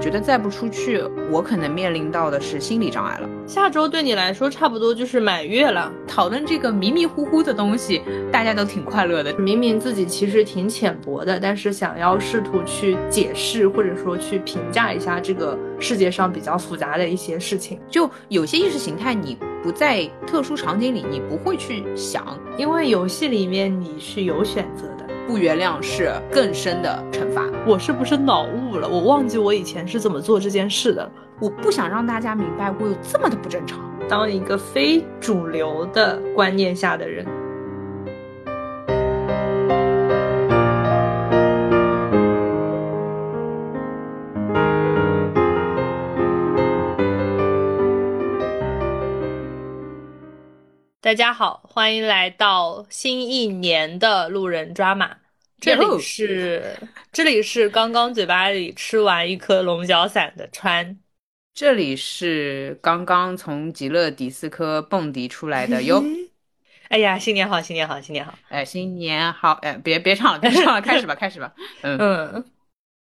觉得再不出去，我可能面临到的是心理障碍了。下周对你来说差不多就是满月了，讨论这个迷迷糊糊的东西，大家都挺快乐的。明明自己其实挺浅薄的，但是想要试图去解释或者说去评价一下这个世界上比较复杂的一些事情。就有些意识形态，你不在特殊场景里，你不会去想，因为游戏里面你是有选择的。不原谅是更深的惩罚。我是不是脑雾了？我忘记我以前是怎么做这件事的。我不想让大家明白我有这么的不正常。当一个非主流的观念下的人。大家好，欢迎来到新一年的路人抓马。这里是这里是刚刚嘴巴里吃完一颗龙角散的川，这里是刚刚从极乐迪斯科蹦迪出来的哟。哎呀，新年好，新年好，新年好！哎，新年好！哎，别别唱了，别唱了，开始吧，开始吧。嗯嗯，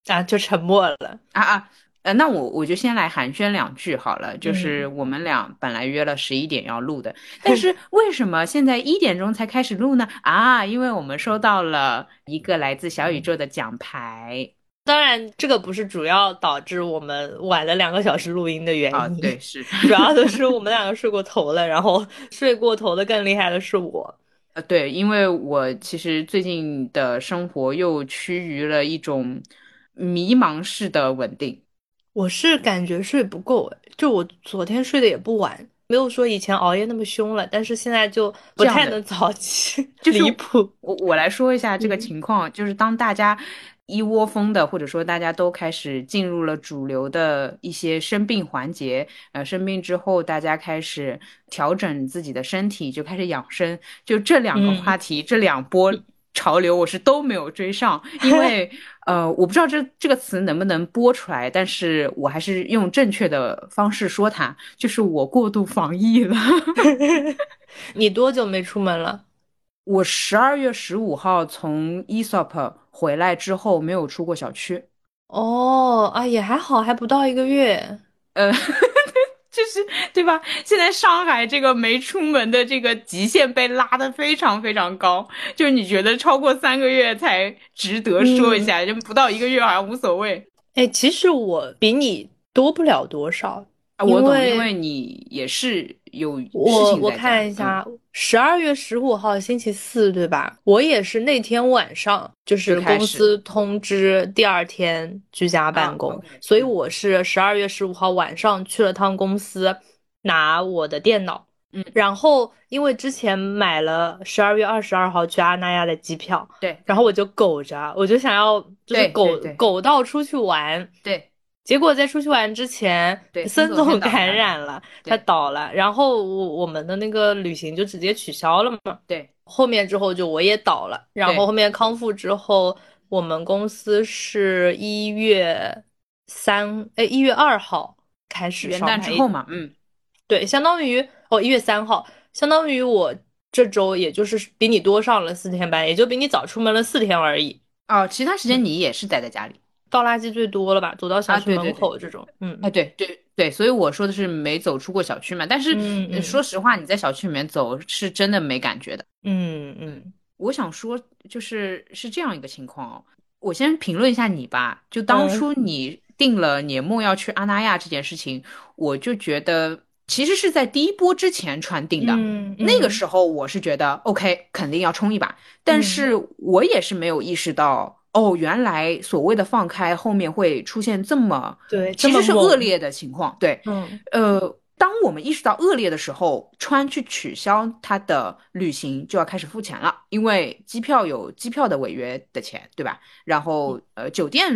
啊，就沉默了啊啊。呃，那我我就先来寒暄两句好了。就是我们俩本来约了十一点要录的，但 是为什么现在一点钟才开始录呢？啊，因为我们收到了一个来自小宇宙的奖牌。当然，这个不是主要导致我们晚了两个小时录音的原因。啊对，是主要的是我们两个睡过头了，然后睡过头的更厉害的是我。呃，对，因为我其实最近的生活又趋于了一种迷茫式的稳定。我是感觉睡不够，就我昨天睡得也不晚，没有说以前熬夜那么凶了，但是现在就不太能早起，就 离谱。我我来说一下这个情况，就是当大家一窝蜂的，或者说大家都开始进入了主流的一些生病环节，呃，生病之后大家开始调整自己的身体，就开始养生，就这两个话题，这两波。潮流我是都没有追上，因为呃，我不知道这这个词能不能播出来，但是我还是用正确的方式说它，就是我过度防疫了。你多久没出门了？我十二月十五号从 ESOP 回来之后没有出过小区。哦，啊也还好，还不到一个月。呃。就是 对吧？现在上海这个没出门的这个极限被拉得非常非常高，就是你觉得超过三个月才值得说一下，就不到一个月好像无所谓。哎，其实我比你多不了多少。我懂，因为你也是有我我看一下，十二月十五号星期四对吧？我也是那天晚上，就是公司通知第二天居家办公，所以我是十二月十五号晚上去了趟公司拿我的电脑，嗯，然后因为之前买了十二月二十二号去阿那亚的机票，对，然后我就苟着，我就想要就是苟苟到出去玩，对。结果在出去玩之前，孙总感染了，他倒了，然后我我们的那个旅行就直接取消了嘛。对，后面之后就我也倒了，然后后面康复之后，我们公司是一月三，哎，一月二号开始元旦之后嘛，嗯，对，相当于哦一月三号，相当于我这周也就是比你多上了四天班，也就比你早出门了四天而已。哦，其他时间你也是待在家里。倒垃圾最多了吧？走到小区门口这种，嗯，哎，对对对，所以我说的是没走出过小区嘛。但是说实话，你在小区里面走是真的没感觉的。嗯嗯，我想说就是是这样一个情况哦。我先评论一下你吧。就当初你定了年末要去阿那亚这件事情，我就觉得其实是在第一波之前传定的。那个时候我是觉得 OK，肯定要冲一把。但是我也是没有意识到。哦，原来所谓的放开后面会出现这么对，其实是恶劣的情况。对，嗯，呃，当我们意识到恶劣的时候，川去取消他的旅行就要开始付钱了，因为机票有机票的违约的钱，对吧？然后呃，酒店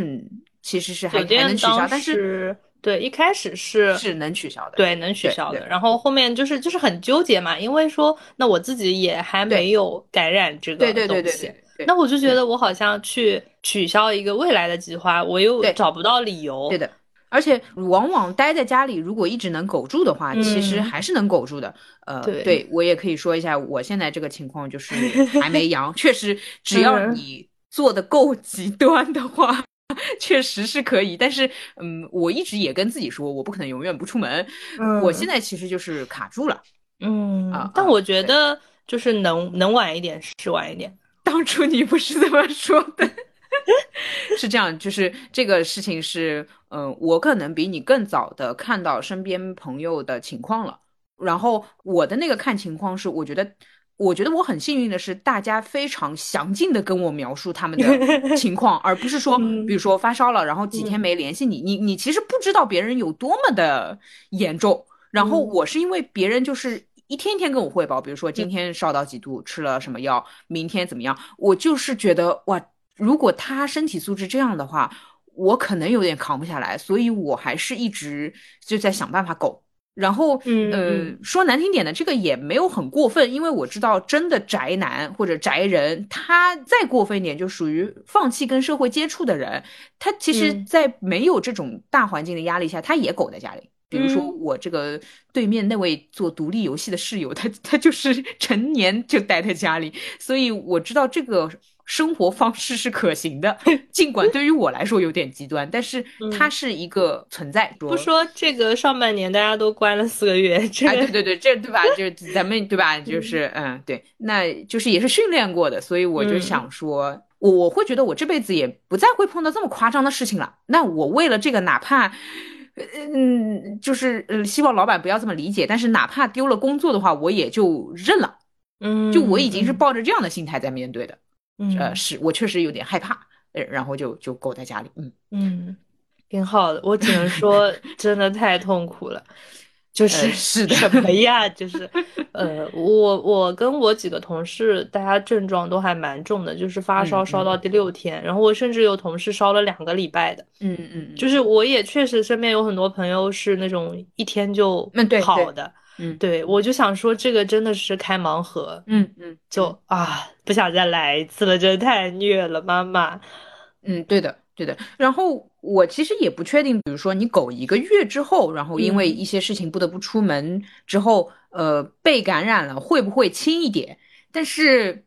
其实是还还能取消，但是对一开始是是能取消的，对，能取消的。然后后面就是就是很纠结嘛，因为说那我自己也还没有感染这个对对对对对。那我就觉得我好像去取消一个未来的计划，我又找不到理由。对的，而且往往待在家里，如果一直能苟住的话，其实还是能苟住的。呃，对我也可以说一下，我现在这个情况就是还没阳，确实只要你做的够极端的话，确实是可以，但是嗯，我一直也跟自己说，我不可能永远不出门。嗯，我现在其实就是卡住了。嗯啊，但我觉得就是能能晚一点是晚一点。当初你不是这么说的，是这样，就是这个事情是，嗯，我可能比你更早的看到身边朋友的情况了。然后我的那个看情况是，我觉得，我觉得我很幸运的是，大家非常详尽的跟我描述他们的 情况，而不是说，比如说发烧了，然后几天没联系你，你你其实不知道别人有多么的严重。然后我是因为别人就是一天天跟我汇报，比如说今天烧到几度，吃了什么药，明天怎么样，我就是觉得哇，如果他身体素质这样的话，我可能有点扛不下来，所以我还是一直就在想办法苟。然后，呃，说难听点的，这个也没有很过分，因为我知道真的宅男或者宅人，他再过分一点，就属于放弃跟社会接触的人，他其实，在没有这种大环境的压力下，他也苟在家里。比如说我这个对面那位做独立游戏的室友，他他就是 成年就待在家里，所以我知道这个。生活方式是可行的，尽管对于我来说有点极端，但是它是一个存在。不说这个上半年大家都关了四个月，这对对对，这对吧？就是咱们对吧？就是嗯，对，那就是也是训练过的，所以我就想说，我我会觉得我这辈子也不再会碰到这么夸张的事情了。那我为了这个，哪怕嗯，就是呃，希望老板不要这么理解，但是哪怕丢了工作的话，我也就认了。嗯，就我已经是抱着这样的心态在面对的。呃，是我确实有点害怕，呃，然后就就苟在家里，嗯嗯，挺好的。我只能说，真的太痛苦了，就是 是什么呀？就是呃，我我跟我几个同事，大家症状都还蛮重的，就是发烧烧到第六天，然后我甚至有同事烧了两个礼拜的，嗯嗯，就是我也确实身边有很多朋友是那种一天就好的。嗯，对，我就想说，这个真的是开盲盒，嗯嗯，就啊，不想再来一次了，真的太虐了，妈妈。嗯，对的，对的。然后我其实也不确定，比如说你狗一个月之后，然后因为一些事情不得不出门之后，呃，被感染了，会不会轻一点？但是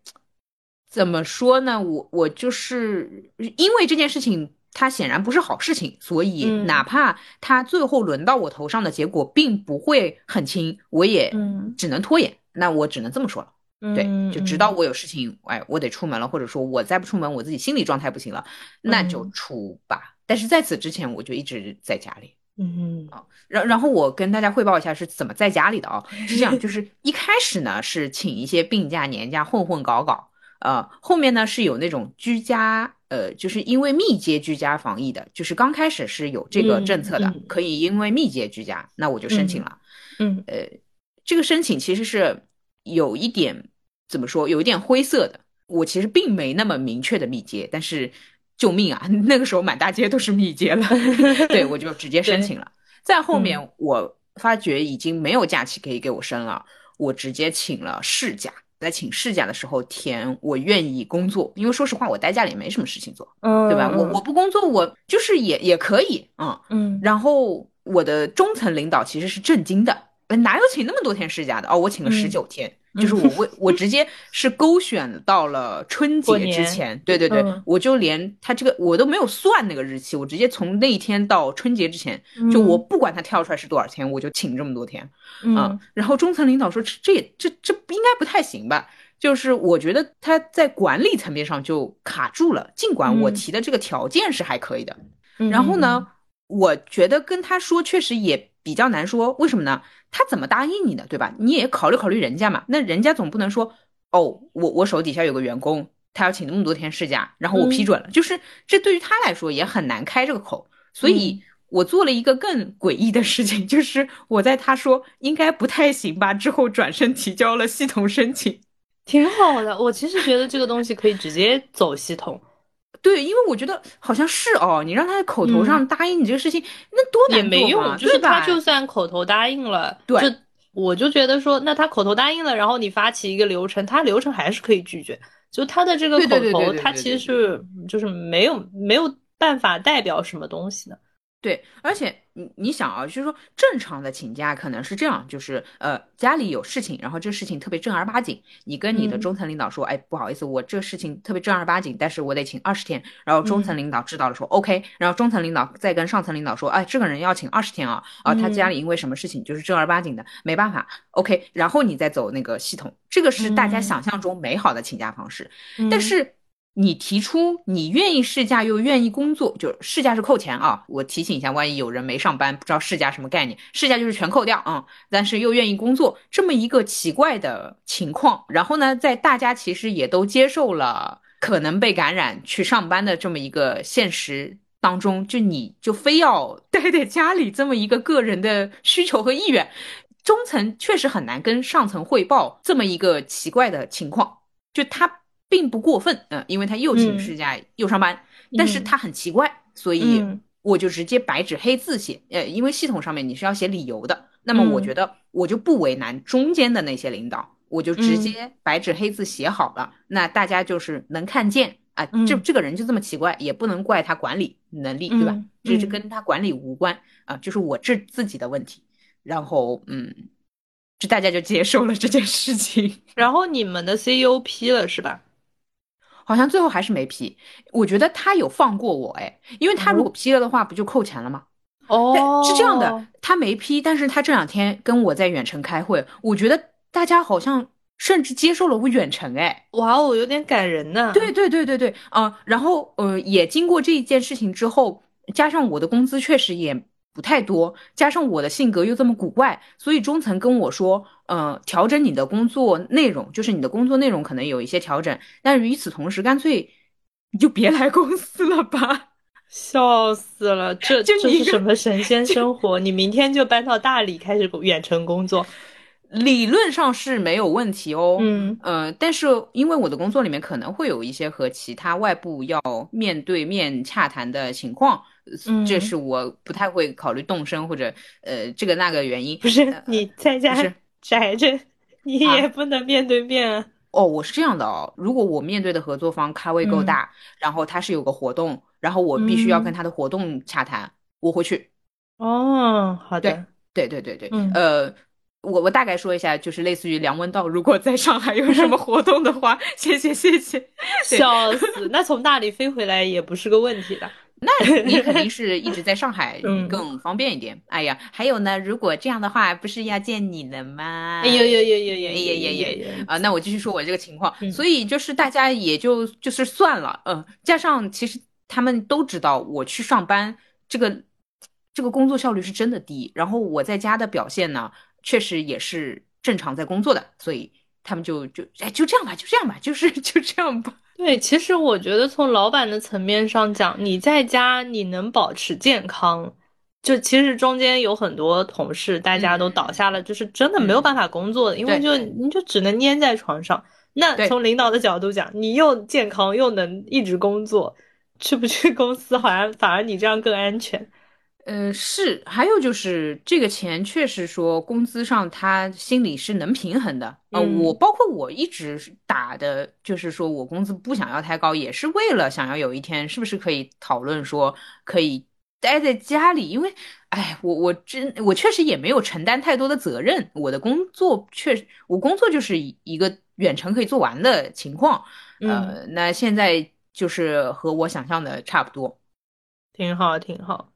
怎么说呢？我我就是因为这件事情。它显然不是好事情，所以哪怕它最后轮到我头上的结果并不会很轻，我也只能拖延。那我只能这么说了，对，就直到我有事情，哎，我得出门了，或者说我再不出门，我自己心理状态不行了，那就出吧。但是在此之前，我就一直在家里。嗯啊，然然后我跟大家汇报一下是怎么在家里的啊？是这样，就是一开始呢是请一些病假年假混混搞搞，呃，后面呢是有那种居家。呃，就是因为密接居家防疫的，就是刚开始是有这个政策的，可以因为密接居家，那我就申请了。嗯，呃，这个申请其实是有一点怎么说，有一点灰色的。我其实并没那么明确的密接，但是救命啊，那个时候满大街都是密接了，对我就直接申请了。再后面我发觉已经没有假期可以给我申了，我直接请了事假。在请事假的时候填我愿意工作，因为说实话我待家里也没什么事情做，嗯，对吧？我我不工作，我就是也也可以，嗯嗯。然后我的中层领导其实是震惊的，哪有请那么多天事假的？哦，我请了十九天。就是我为我直接是勾选到了春节之前，对对对，我就连他这个我都没有算那个日期，我直接从那一天到春节之前，就我不管他跳出来是多少天，我就请这么多天，嗯，然后中层领导说这也这这应该不太行吧？就是我觉得他在管理层面上就卡住了，尽管我提的这个条件是还可以的，然后呢，我觉得跟他说确实也比较难说，为什么呢？他怎么答应你的，对吧？你也考虑考虑人家嘛。那人家总不能说，哦，我我手底下有个员工，他要请那么多天事假，然后我批准了，就是这对于他来说也很难开这个口。所以我做了一个更诡异的事情，就是我在他说应该不太行吧之后，转身提交了系统申请，挺好的。我其实觉得这个东西可以直接走系统。对，因为我觉得好像是哦，你让他口头上答应你这个事情，那多也没用，就是他就算口头答应了，对，我就觉得说，那他口头答应了，然后你发起一个流程，他流程还是可以拒绝，就他的这个口头，他其实是就是没有没有办法代表什么东西的。对，而且你你想啊，就是说正常的请假可能是这样，就是呃家里有事情，然后这事情特别正儿八经，你跟你的中层领导说，哎，不好意思，我这事情特别正儿八经，但是我得请二十天，然后中层领导知道了说 OK，然后中层领导再跟上层领导说，哎，这个人要请二十天啊，啊，他家里因为什么事情就是正儿八经的，没办法，OK，然后你再走那个系统，这个是大家想象中美好的请假方式，但是。你提出你愿意试驾又愿意工作，就试驾是扣钱啊。我提醒一下，万一有人没上班不知道试驾什么概念，试驾就是全扣掉啊。但是又愿意工作这么一个奇怪的情况，然后呢，在大家其实也都接受了可能被感染去上班的这么一个现实当中，就你就非要待在家里这么一个个人的需求和意愿，中层确实很难跟上层汇报这么一个奇怪的情况，就他。并不过分，嗯，因为他又请事假又上班，但是他很奇怪，所以我就直接白纸黑字写，呃，因为系统上面你是要写理由的，那么我觉得我就不为难中间的那些领导，我就直接白纸黑字写好了，那大家就是能看见啊，这这个人就这么奇怪，也不能怪他管理能力，对吧？这是跟他管理无关啊，就是我这自己的问题，然后嗯，就大家就接受了这件事情，然后你们的 CEO 批了是吧？好像最后还是没批，我觉得他有放过我哎，因为他如果批了的话，不就扣钱了吗？哦，是这样的，他没批，但是他这两天跟我在远程开会，我觉得大家好像甚至接受了我远程哎，哇哦，有点感人呢。对对对对对，啊，然后呃，也经过这一件事情之后，加上我的工资确实也。不太多，加上我的性格又这么古怪，所以中层跟我说，呃，调整你的工作内容，就是你的工作内容可能有一些调整，但与此同时，干脆你就别来公司了吧，笑死了，这 这是什么神仙生活？你明天就搬到大理开始远程工作。理论上是没有问题哦，嗯呃，但是因为我的工作里面可能会有一些和其他外部要面对面洽谈的情况，这是我不太会考虑动身或者呃这个那个原因。不是你在家宅着，你也不能面对面啊。哦，我是这样的哦，如果我面对的合作方咖位够大，然后他是有个活动，然后我必须要跟他的活动洽谈，我会去。哦，好的，对对对对对，呃。我我大概说一下，就是类似于梁文道，如果在上海有什么活动的话，谢谢谢谢，笑死！那从大理飞回来也不是个问题的。那你肯定是一直在上海，更方便一点。哎呀，还有呢，如果这样的话，不是要见你了吗？哎，有有有有有有有有。啊，那我继续说我这个情况，所以就是大家也就就是算了。嗯，加上其实他们都知道我去上班，这个这个工作效率是真的低，然后我在家的表现呢，确实也是正常在工作的，所以他们就就，哎，就这样吧，就这样吧，就是就这样吧。对，其实我觉得从老板的层面上讲，你在家你能保持健康，就其实中间有很多同事大家都倒下了，就是真的没有办法工作的，因为就你就只能粘在床上。那从领导的角度讲，你又健康又能一直工作，去不去公司好像反而你这样更安全。呃，是，还有就是这个钱确实说工资上他心里是能平衡的。啊。我包括我一直打的，就是说我工资不想要太高，也是为了想要有一天是不是可以讨论说可以待在家里，因为，哎，我我真我确实也没有承担太多的责任，我的工作确实我工作就是一个远程可以做完的情况，呃，那现在就是和我想象的差不多，挺好，挺好。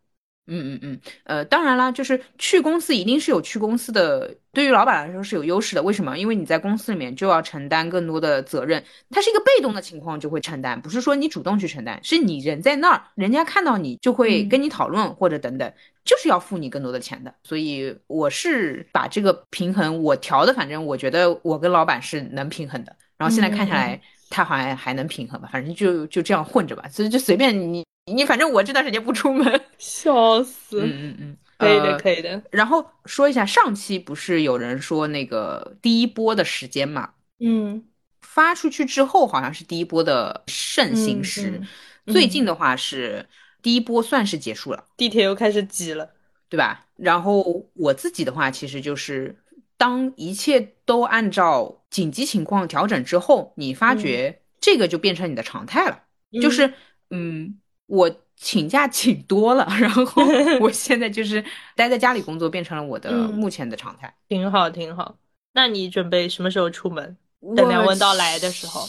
嗯嗯嗯，呃，当然啦，就是去公司一定是有去公司的，对于老板来说是有优势的。为什么？因为你在公司里面就要承担更多的责任，它是一个被动的情况就会承担，不是说你主动去承担，是你人在那儿，人家看到你就会跟你讨论或者等等，就是要付你更多的钱的。所以我是把这个平衡我调的，反正我觉得我跟老板是能平衡的。然后现在看下来，他好像还能平衡吧，反正就就这样混着吧，所以就随便你。你反正我这段时间不出门，笑死。嗯嗯嗯，可以的，可以的。然后说一下，上期不是有人说那个第一波的时间嘛？嗯，发出去之后好像是第一波的盛行时，最近的话是第一波算是结束了，地铁又开始挤了，对吧？然后我自己的话，其实就是当一切都按照紧急情况调整之后，你发觉这个就变成你的常态了，就是嗯。我请假请多了，然后 我现在就是待在家里工作，变成了我的目前的常态。挺好，挺好。那你准备什么时候出门？等梁文道来的时候。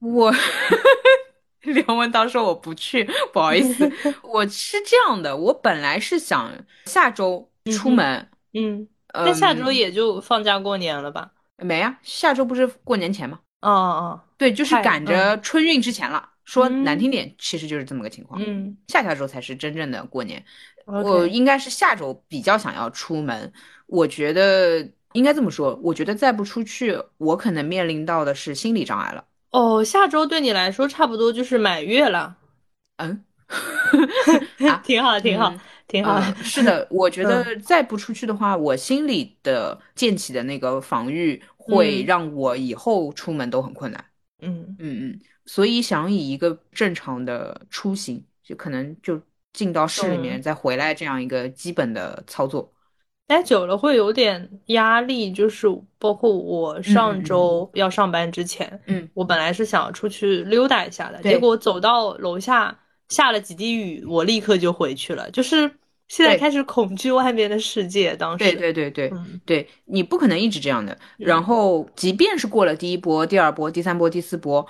我 梁文道说我不去，不好意思。我是这样的，我本来是想下周出门，嗯，那下周也就放假过年了吧？没啊，下周不是过年前吗？哦哦，对，就是赶着春运之前了。说难听点，其实就是这么个情况。嗯，下下周才是真正的过年。我应该是下周比较想要出门。我觉得应该这么说，我觉得再不出去，我可能面临到的是心理障碍了。哦，下周对你来说差不多就是满月了。嗯，挺好，挺好，挺好。是的，我觉得再不出去的话，我心里的建起的那个防御会让我以后出门都很困难。嗯嗯嗯。所以想以一个正常的出行，就可能就进到市里面再回来这样一个基本的操作，待久了会有点压力。就是包括我上周要上班之前，嗯，我本来是想出去溜达一下的，结果走到楼下下了几滴雨，我立刻就回去了。就是现在开始恐惧外面的世界。当时，对对对对对，你不可能一直这样的。然后，即便是过了第一波、第二波、第三波、第四波。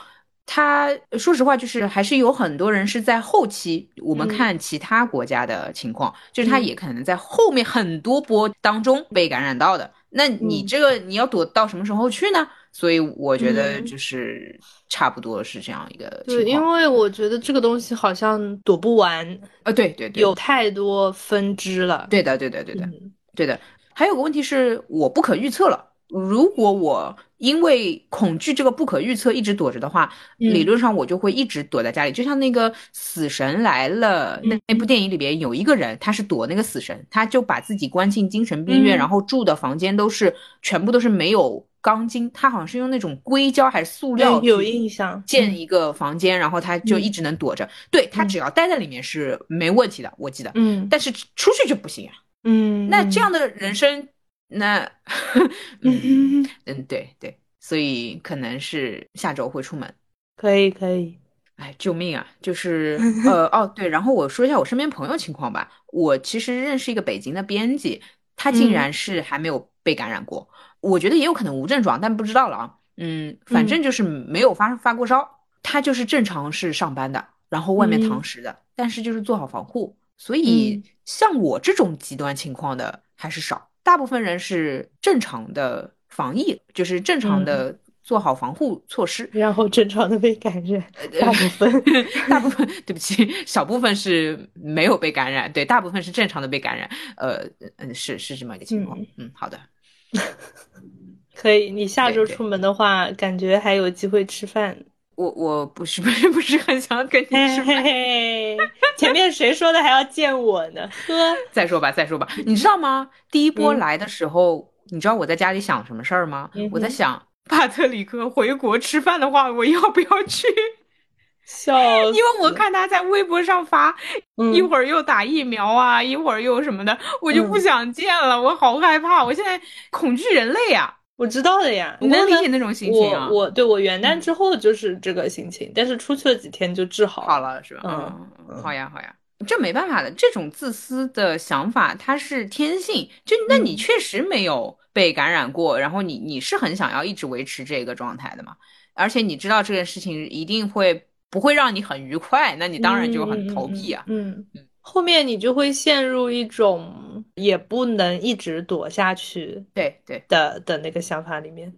他说实话，就是还是有很多人是在后期。我们看其他国家的情况，就是他也可能在后面很多波当中被感染到的。那你这个你要躲到什么时候去呢？所以我觉得就是差不多是这样一个情况。对，因为我觉得这个东西好像躲不完啊。对对对，有太多分支了。对的，对的，对的，对的。还有个问题是，我不可预测了。如果我因为恐惧这个不可预测一直躲着的话，理论上我就会一直躲在家里。就像那个《死神来了》那那部电影里边有一个人，他是躲那个死神，他就把自己关进精神病院，然后住的房间都是全部都是没有钢筋，他好像是用那种硅胶还是塑料有印象建一个房间，然后他就一直能躲着。对他只要待在里面是没问题的，我记得。嗯，但是出去就不行啊。嗯，那这样的人生。那，嗯嗯，对对，所以可能是下周会出门，可以可以，哎，救命啊！就是 呃哦对，然后我说一下我身边朋友情况吧。我其实认识一个北京的编辑，他竟然是还没有被感染过。我觉得也有可能无症状，但不知道了啊。嗯，反正就是没有发发过烧。他就是正常是上班的，然后外面堂食的，但是就是做好防护。所以像我这种极端情况的还是少。大部分人是正常的防疫，就是正常的做好防护措施，然后正常的被感染。大部分，大部分，对不起，小部分是没有被感染，对，大部分是正常的被感染。呃，嗯，是是这么一个情况。嗯，好的，可以。你下周出门的话，感觉还有机会吃饭。我我不是 不是不是很想跟你吃饭。前面谁说的还要见我呢？呵，再说吧再说吧。你知道吗？第一波来的时候，你知道我在家里想什么事儿吗？我在想，帕特里克回国吃饭的话，我要不要去？笑，因为我看他在微博上发，一会儿又打疫苗啊，一会儿又什么的，我就不想见了，我好害怕，我现在恐惧人类呀。我知道的呀，你能理解那种心情啊？我对我元旦之后就是这个心情，但是出去了几天就治好好了，是吧？嗯，好呀，好呀，这没办法的，这种自私的想法它是天性。就那你确实没有被感染过，然后你你是很想要一直维持这个状态的嘛？而且你知道这件事情一定会不会让你很愉快，那你当然就很投币啊。嗯嗯。后面你就会陷入一种也不能一直躲下去，对对的的那个想法里面，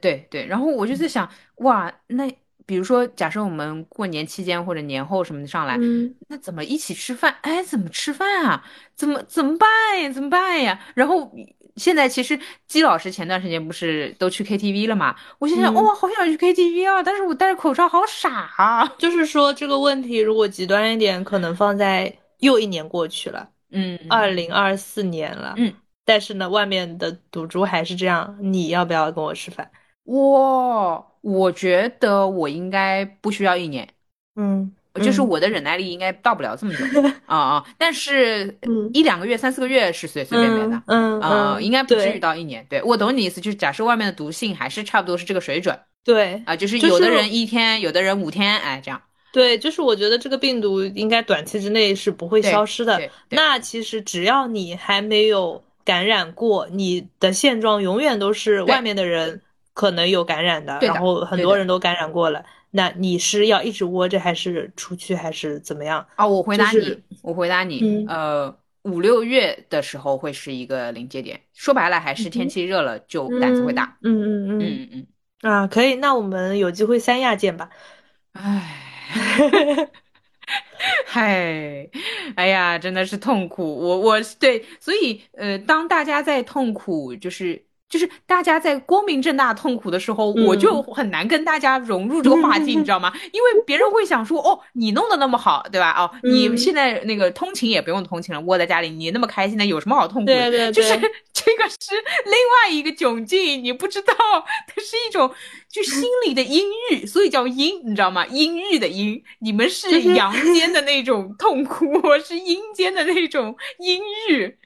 对对。然后我就在想，哇，那比如说，假设我们过年期间或者年后什么的上来，那怎么一起吃饭？哎，怎么吃饭啊？怎么怎么办呀？怎么办呀？然后现在其实姬老师前段时间不是都去 KTV 了嘛？我心想哇，好想去 KTV 啊！但是我戴着口罩好傻啊。就是说这个问题，如果极端一点，可能放在。又一年过去了，嗯，二零二四年了，嗯，但是呢，外面的赌注还是这样。你要不要跟我吃饭？哇，我觉得我应该不需要一年，嗯，就是我的忍耐力应该到不了这么久 啊啊！但是，一两个月、三四个月是随随便便的，嗯啊，应该不至于到一年。对我懂你意思，就是假设外面的毒性还是差不多是这个水准，对啊，就是有的人一天，有的人五天，哎，这样。对，就是我觉得这个病毒应该短期之内是不会消失的。那其实只要你还没有感染过，你的现状永远都是外面的人可能有感染的，然后很多人都感染过了。那你是要一直窝着，还是出去，还是怎么样？啊，我回答你，我回答你，呃，五六月的时候会是一个临界点。说白了，还是天气热了就胆子会大。嗯嗯嗯嗯嗯啊，可以，那我们有机会三亚见吧。唉，嗨，哎呀，真的是痛苦。我我对，所以呃，当大家在痛苦，就是。就是大家在光明正大痛苦的时候，我就很难跟大家融入这个话题，你知道吗？因为别人会想说，哦，你弄得那么好，对吧？哦，你现在那个通勤也不用通勤了，窝在家里，你那么开心的，有什么好痛苦的？对对对，就是 这个是另外一个窘境，你不知道，它是一种就心里的阴郁，所以叫阴，你知道吗？阴郁的阴，你们是阳间的那种痛苦，我是阴间的那种阴郁。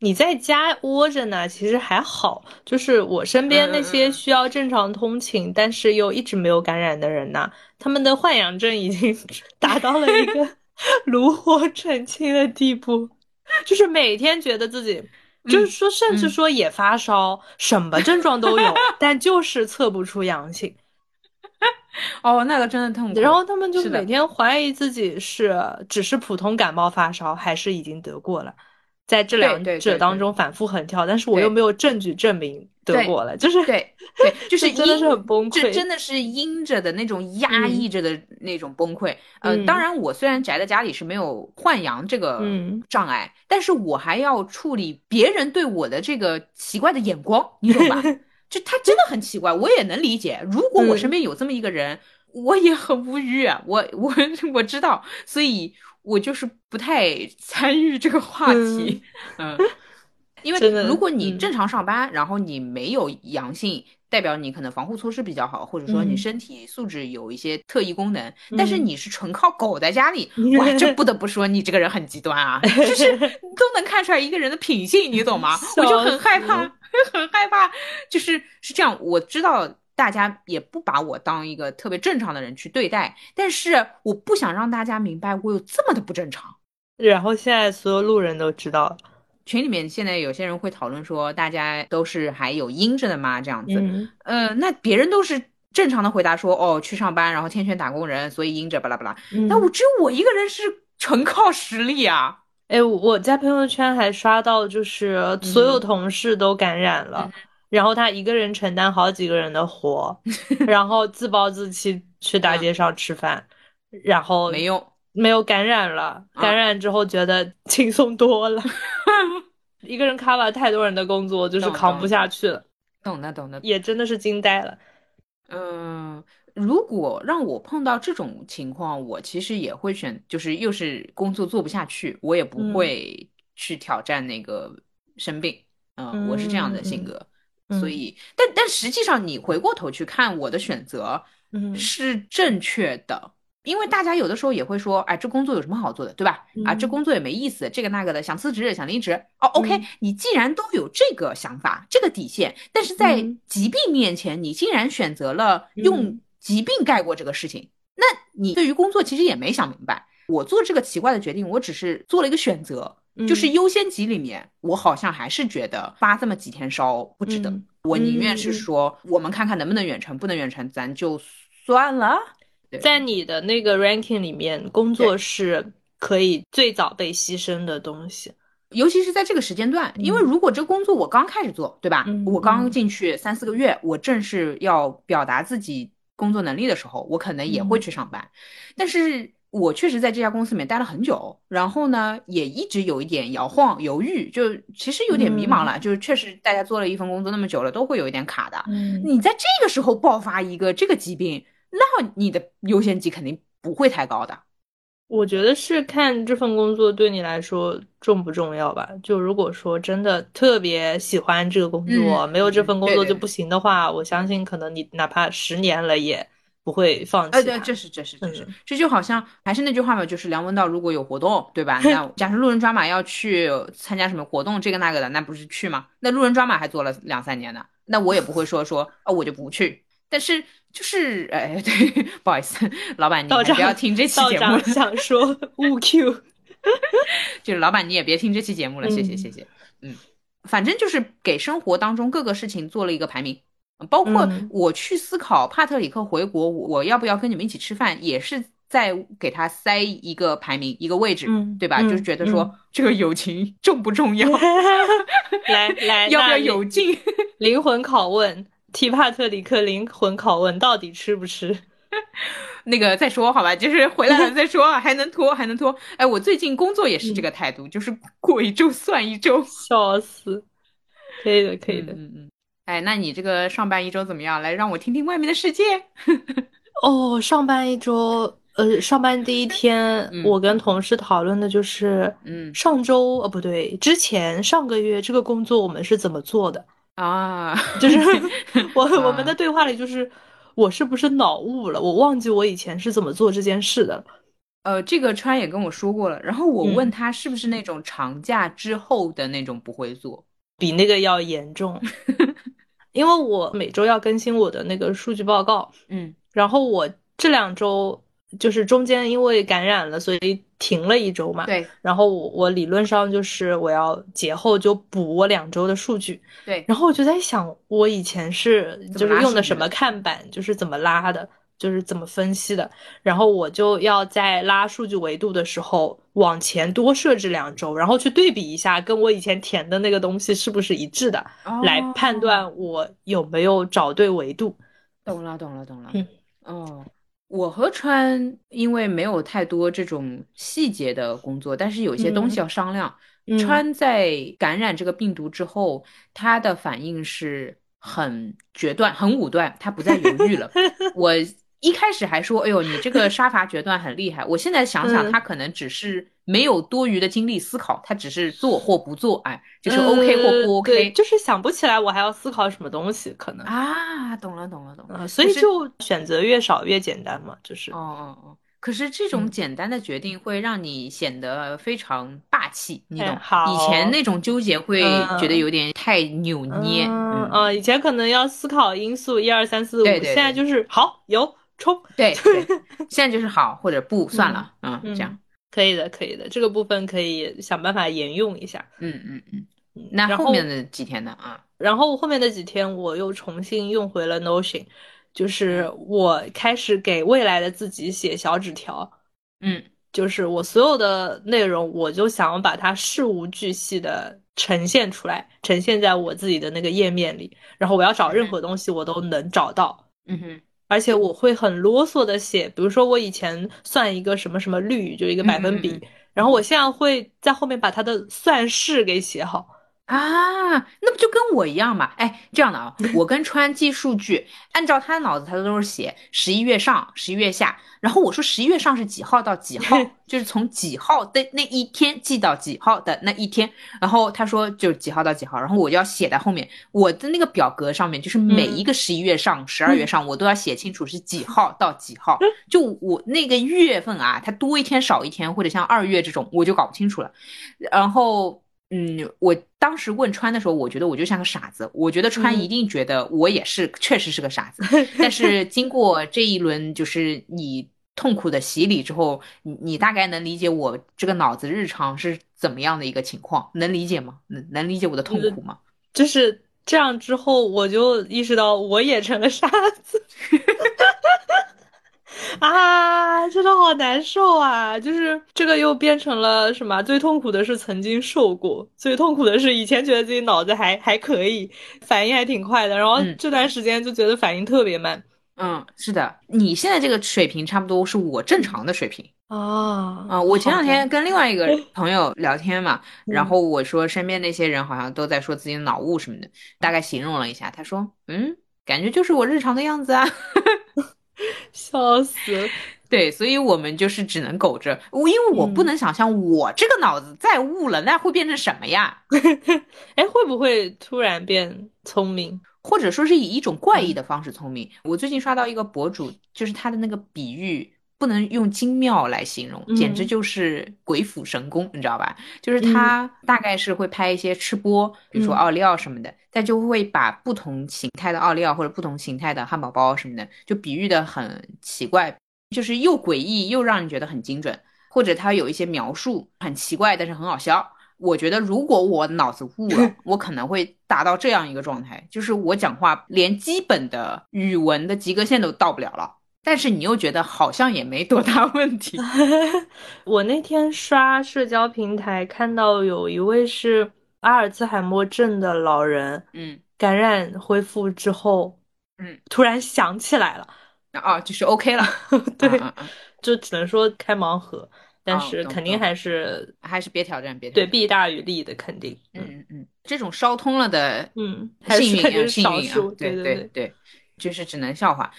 你在家窝着呢，其实还好。就是我身边那些需要正常通勤，但是又一直没有感染的人呢，他们的幻阳症已经 达到了一个 炉火纯青的地步，就是每天觉得自己，就是说，甚至说也发烧，什么症状都有，但就是测不出阳性。哦，那个真的痛苦。然后他们就每天怀疑自己是只是普通感冒发烧，还是已经得过了。在这两者当中反复横跳，但是我又没有证据证明得过了，就是对对，就 是真的是很崩溃，这真的是阴着的那种压抑着的那种崩溃。呃，当然我虽然宅在家里是没有换阳这个障碍，但是我还要处理别人对我的这个奇怪的眼光，你懂吧？就他真的很奇怪，我也能理解。如果我身边有这么一个人，我也很无语，我我我知道，所以。我就是不太 参与这个话题，嗯，因为如果你正常上班，然后你没有阳性，代表你可能防护措施比较好，或者说你身体素质有一些特异功能。但是你是纯靠狗在家里，哇，这不得不说你这个人很极端啊，就是 都能看出来一个人的品性，你懂吗？我就很害怕，很害怕，就是是这样，我知道。大家也不把我当一个特别正常的人去对待，但是我不想让大家明白我有这么的不正常。然后现在所有路人都知道了，群里面现在有些人会讨论说，大家都是还有阴着的吗？这样子，呃，那别人都是正常的回答说，哦，去上班，然后天选打工人，所以阴着，巴拉巴拉。那我只有我一个人是纯靠实力啊！哎，我在朋友圈还刷到，就是所有同事都感染了。然后他一个人承担好几个人的活，然后自暴自弃去大街上吃饭，然后没用，没有感染了。感染之后觉得 轻松多了，一个人 cover 太多人的工作就是扛不下去了。懂的，懂的，也真的是惊呆了。嗯，如果让我碰到这种情况，我其实也会选，就是又是工作做不下去，我也不会去挑战那个生病。嗯，我是这样的性格。所以，但但实际上，你回过头去看我的选择，嗯，是正确的。因为大家有的时候也会说，哎，这工作有什么好做的，对吧？啊，这工作也没意思，这个那个的，想辞职，想离职。哦，OK，你既然都有这个想法，这个底线，但是在疾病面前，你竟然选择了用疾病盖过这个事情，那你对于工作其实也没想明白。我做这个奇怪的决定，我只是做了一个选择。就是优先级里面，我好像还是觉得发这么几天烧不值得。我宁愿是说，我们看看能不能远程，不能远程，咱就算了。在你的那个 ranking 里面，工作是可以最早被牺牲的东西，尤其是在这个时间段。因为如果这工作我刚开始做，对吧？我刚进去三四个月，我正是要表达自己工作能力的时候，我可能也会去上班，但是。我确实在这家公司里面待了很久，然后呢，也一直有一点摇晃、犹豫，就其实有点迷茫了。就是确实，大家做了一份工作那么久了，都会有一点卡的。嗯你在这个时候爆发一个这个疾病，那你的优先级肯定不会太高的。我觉得是看这份工作对你来说重不重要吧。就如果说真的特别喜欢这个工作，没有这份工作就不行的话，我相信可能你哪怕十年了也。不会放弃。这是这是这是，这就好像还是那句话嘛，就是梁文道如果有活动，对吧？那假设路人抓马要去参加什么活动，这个那个的，那不是去吗？那路人抓马还做了两三年呢，那我也不会说说哦，我就不去。但是就是哎，对，不好意思，老板，你不要听这期节目了。想说 误 Q，就是老板，你也别听这期节目了，谢谢谢谢。嗯，反正就是给生活当中各个事情做了一个排名，包括我去思考帕特里克回国，我要不要跟你们一起吃饭，也是在给他塞一个排名一个位置，对吧？就是觉得说这个友情 重不重要？来 来，要不要有劲？灵魂拷问。提帕特里克灵魂拷问：到底吃不吃？那个再说好吧，就是回来了再说，还能拖还能拖。哎，我最近工作也是这个态度，就是过一周算一周，笑死。可以的，可以的。嗯嗯。哎，那你这个上班一周怎么样？来让我听听外面的世界。哦，上班一周，呃，上班第一天，我跟同事讨论的就是，嗯，上周，呃，不对，之前上个月这个工作我们是怎么做的。啊，就是 我我们的对话里，就是我是不是脑雾了？我忘记我以前是怎么做这件事的。呃，这个川也跟我说过了。然后我问他是不是那种长假之后的那种不会做，比那个要严重。因为我每周要更新我的那个数据报告，嗯，然后我这两周。就是中间因为感染了，所以停了一周嘛。对。然后我我理论上就是我要节后就补我两周的数据。对。然后我就在想，我以前是就是用的什么看板，就是怎么拉的，就是怎么分析的。然后我就要在拉数据维度的时候往前多设置两周，然后去对比一下，跟我以前填的那个东西是不是一致的，来判断我有没有找对维度。懂了，懂了，懂了。嗯。哦。我和川因为没有太多这种细节的工作，但是有些东西要商量。川在感染这个病毒之后，他的反应是很决断、很武断，他不再犹豫了。我一开始还说：“哎呦，你这个杀伐决断很厉害。”我现在想想，他可能只是。没有多余的精力思考，他只是做或不做，哎，就是 OK 或不 OK，就是想不起来我还要思考什么东西，可能。啊，懂了懂了懂了，所以就选择越少越简单嘛，就是哦哦哦，可是这种简单的决定会让你显得非常霸气，你懂？以前那种纠结会觉得有点太扭捏，嗯，以前可能要思考因素一二三四五，现在就是好有冲，对对，现在就是好或者不算了，嗯，这样。可以的，可以的，这个部分可以想办法沿用一下。嗯嗯嗯。那后面的几天呢？啊，然后后面的几天我又重新用回了 Notion，就是我开始给未来的自己写小纸条。嗯，就是我所有的内容，我就想把它事无巨细的呈现出来，呈现在我自己的那个页面里。然后我要找任何东西，我都能找到。嗯哼。而且我会很啰嗦的写，比如说我以前算一个什么什么率，就一个百分比，然后我现在会在后面把它的算式给写好。啊，那不就跟我一样嘛？哎，这样的啊，我跟川记数据，按照他的脑子，他都是写十一月上，十一月下。然后我说十一月上是几号到几号，就是从几号的那一天记到几号的那一天。然后他说就几号到几号，然后我就要写在后面，我的那个表格上面就是每一个十一月上、十二月上，我都要写清楚是几号到几号。就我那个月份啊，它多一天少一天，或者像二月这种，我就搞不清楚了。然后。嗯，我当时问川的时候，我觉得我就像个傻子。我觉得川一定觉得我也是，确实是个傻子。但是经过这一轮就是你痛苦的洗礼之后，你你大概能理解我这个脑子日常是怎么样的一个情况，能理解吗？能能理解我的痛苦吗？就是这样之后，我就意识到我也成了傻子。啊，真的好难受啊！就是这个又变成了什么？最痛苦的是曾经受过，最痛苦的是以前觉得自己脑子还还可以，反应还挺快的，然后这段时间就觉得反应特别慢。嗯，是的，你现在这个水平差不多是我正常的水平啊啊！我前两天跟另外一个 朋友聊天嘛，然后我说身边那些人好像都在说自己脑雾什么的，大概形容了一下，他说，嗯，感觉就是我日常的样子啊。笑死！对，所以我们就是只能苟着，我因为我不能想象我这个脑子再悟了，那会变成什么呀？哎，会不会突然变聪明，或者说是以一种怪异的方式聪明？我最近刷到一个博主，就是他的那个比喻不能用精妙来形容，简直就是鬼斧神工，你知道吧？就是他大概是会拍一些吃播，比如说奥利奥什么的，他就会把不同形态的奥利奥或者不同形态的汉堡包什么的，就比喻的很奇怪，就是又诡异又让人觉得很精准，或者他有一些描述很奇怪，但是很好笑。我觉得如果我脑子悟了，我可能会达到这样一个状态，就是我讲话连基本的语文的及格线都到不了了。但是你又觉得好像也没多大问题。我那天刷社交平台看到有一位是阿尔兹海默症的老人，嗯，感染恢复之后，嗯，突然想起来了，啊，就是 OK 了，对，就只能说开盲盒，但是肯定还是还是别挑战，别对弊大于利的肯定，嗯嗯嗯，这种烧通了的，嗯，幸运啊，幸运啊，对对对，就是只能笑话。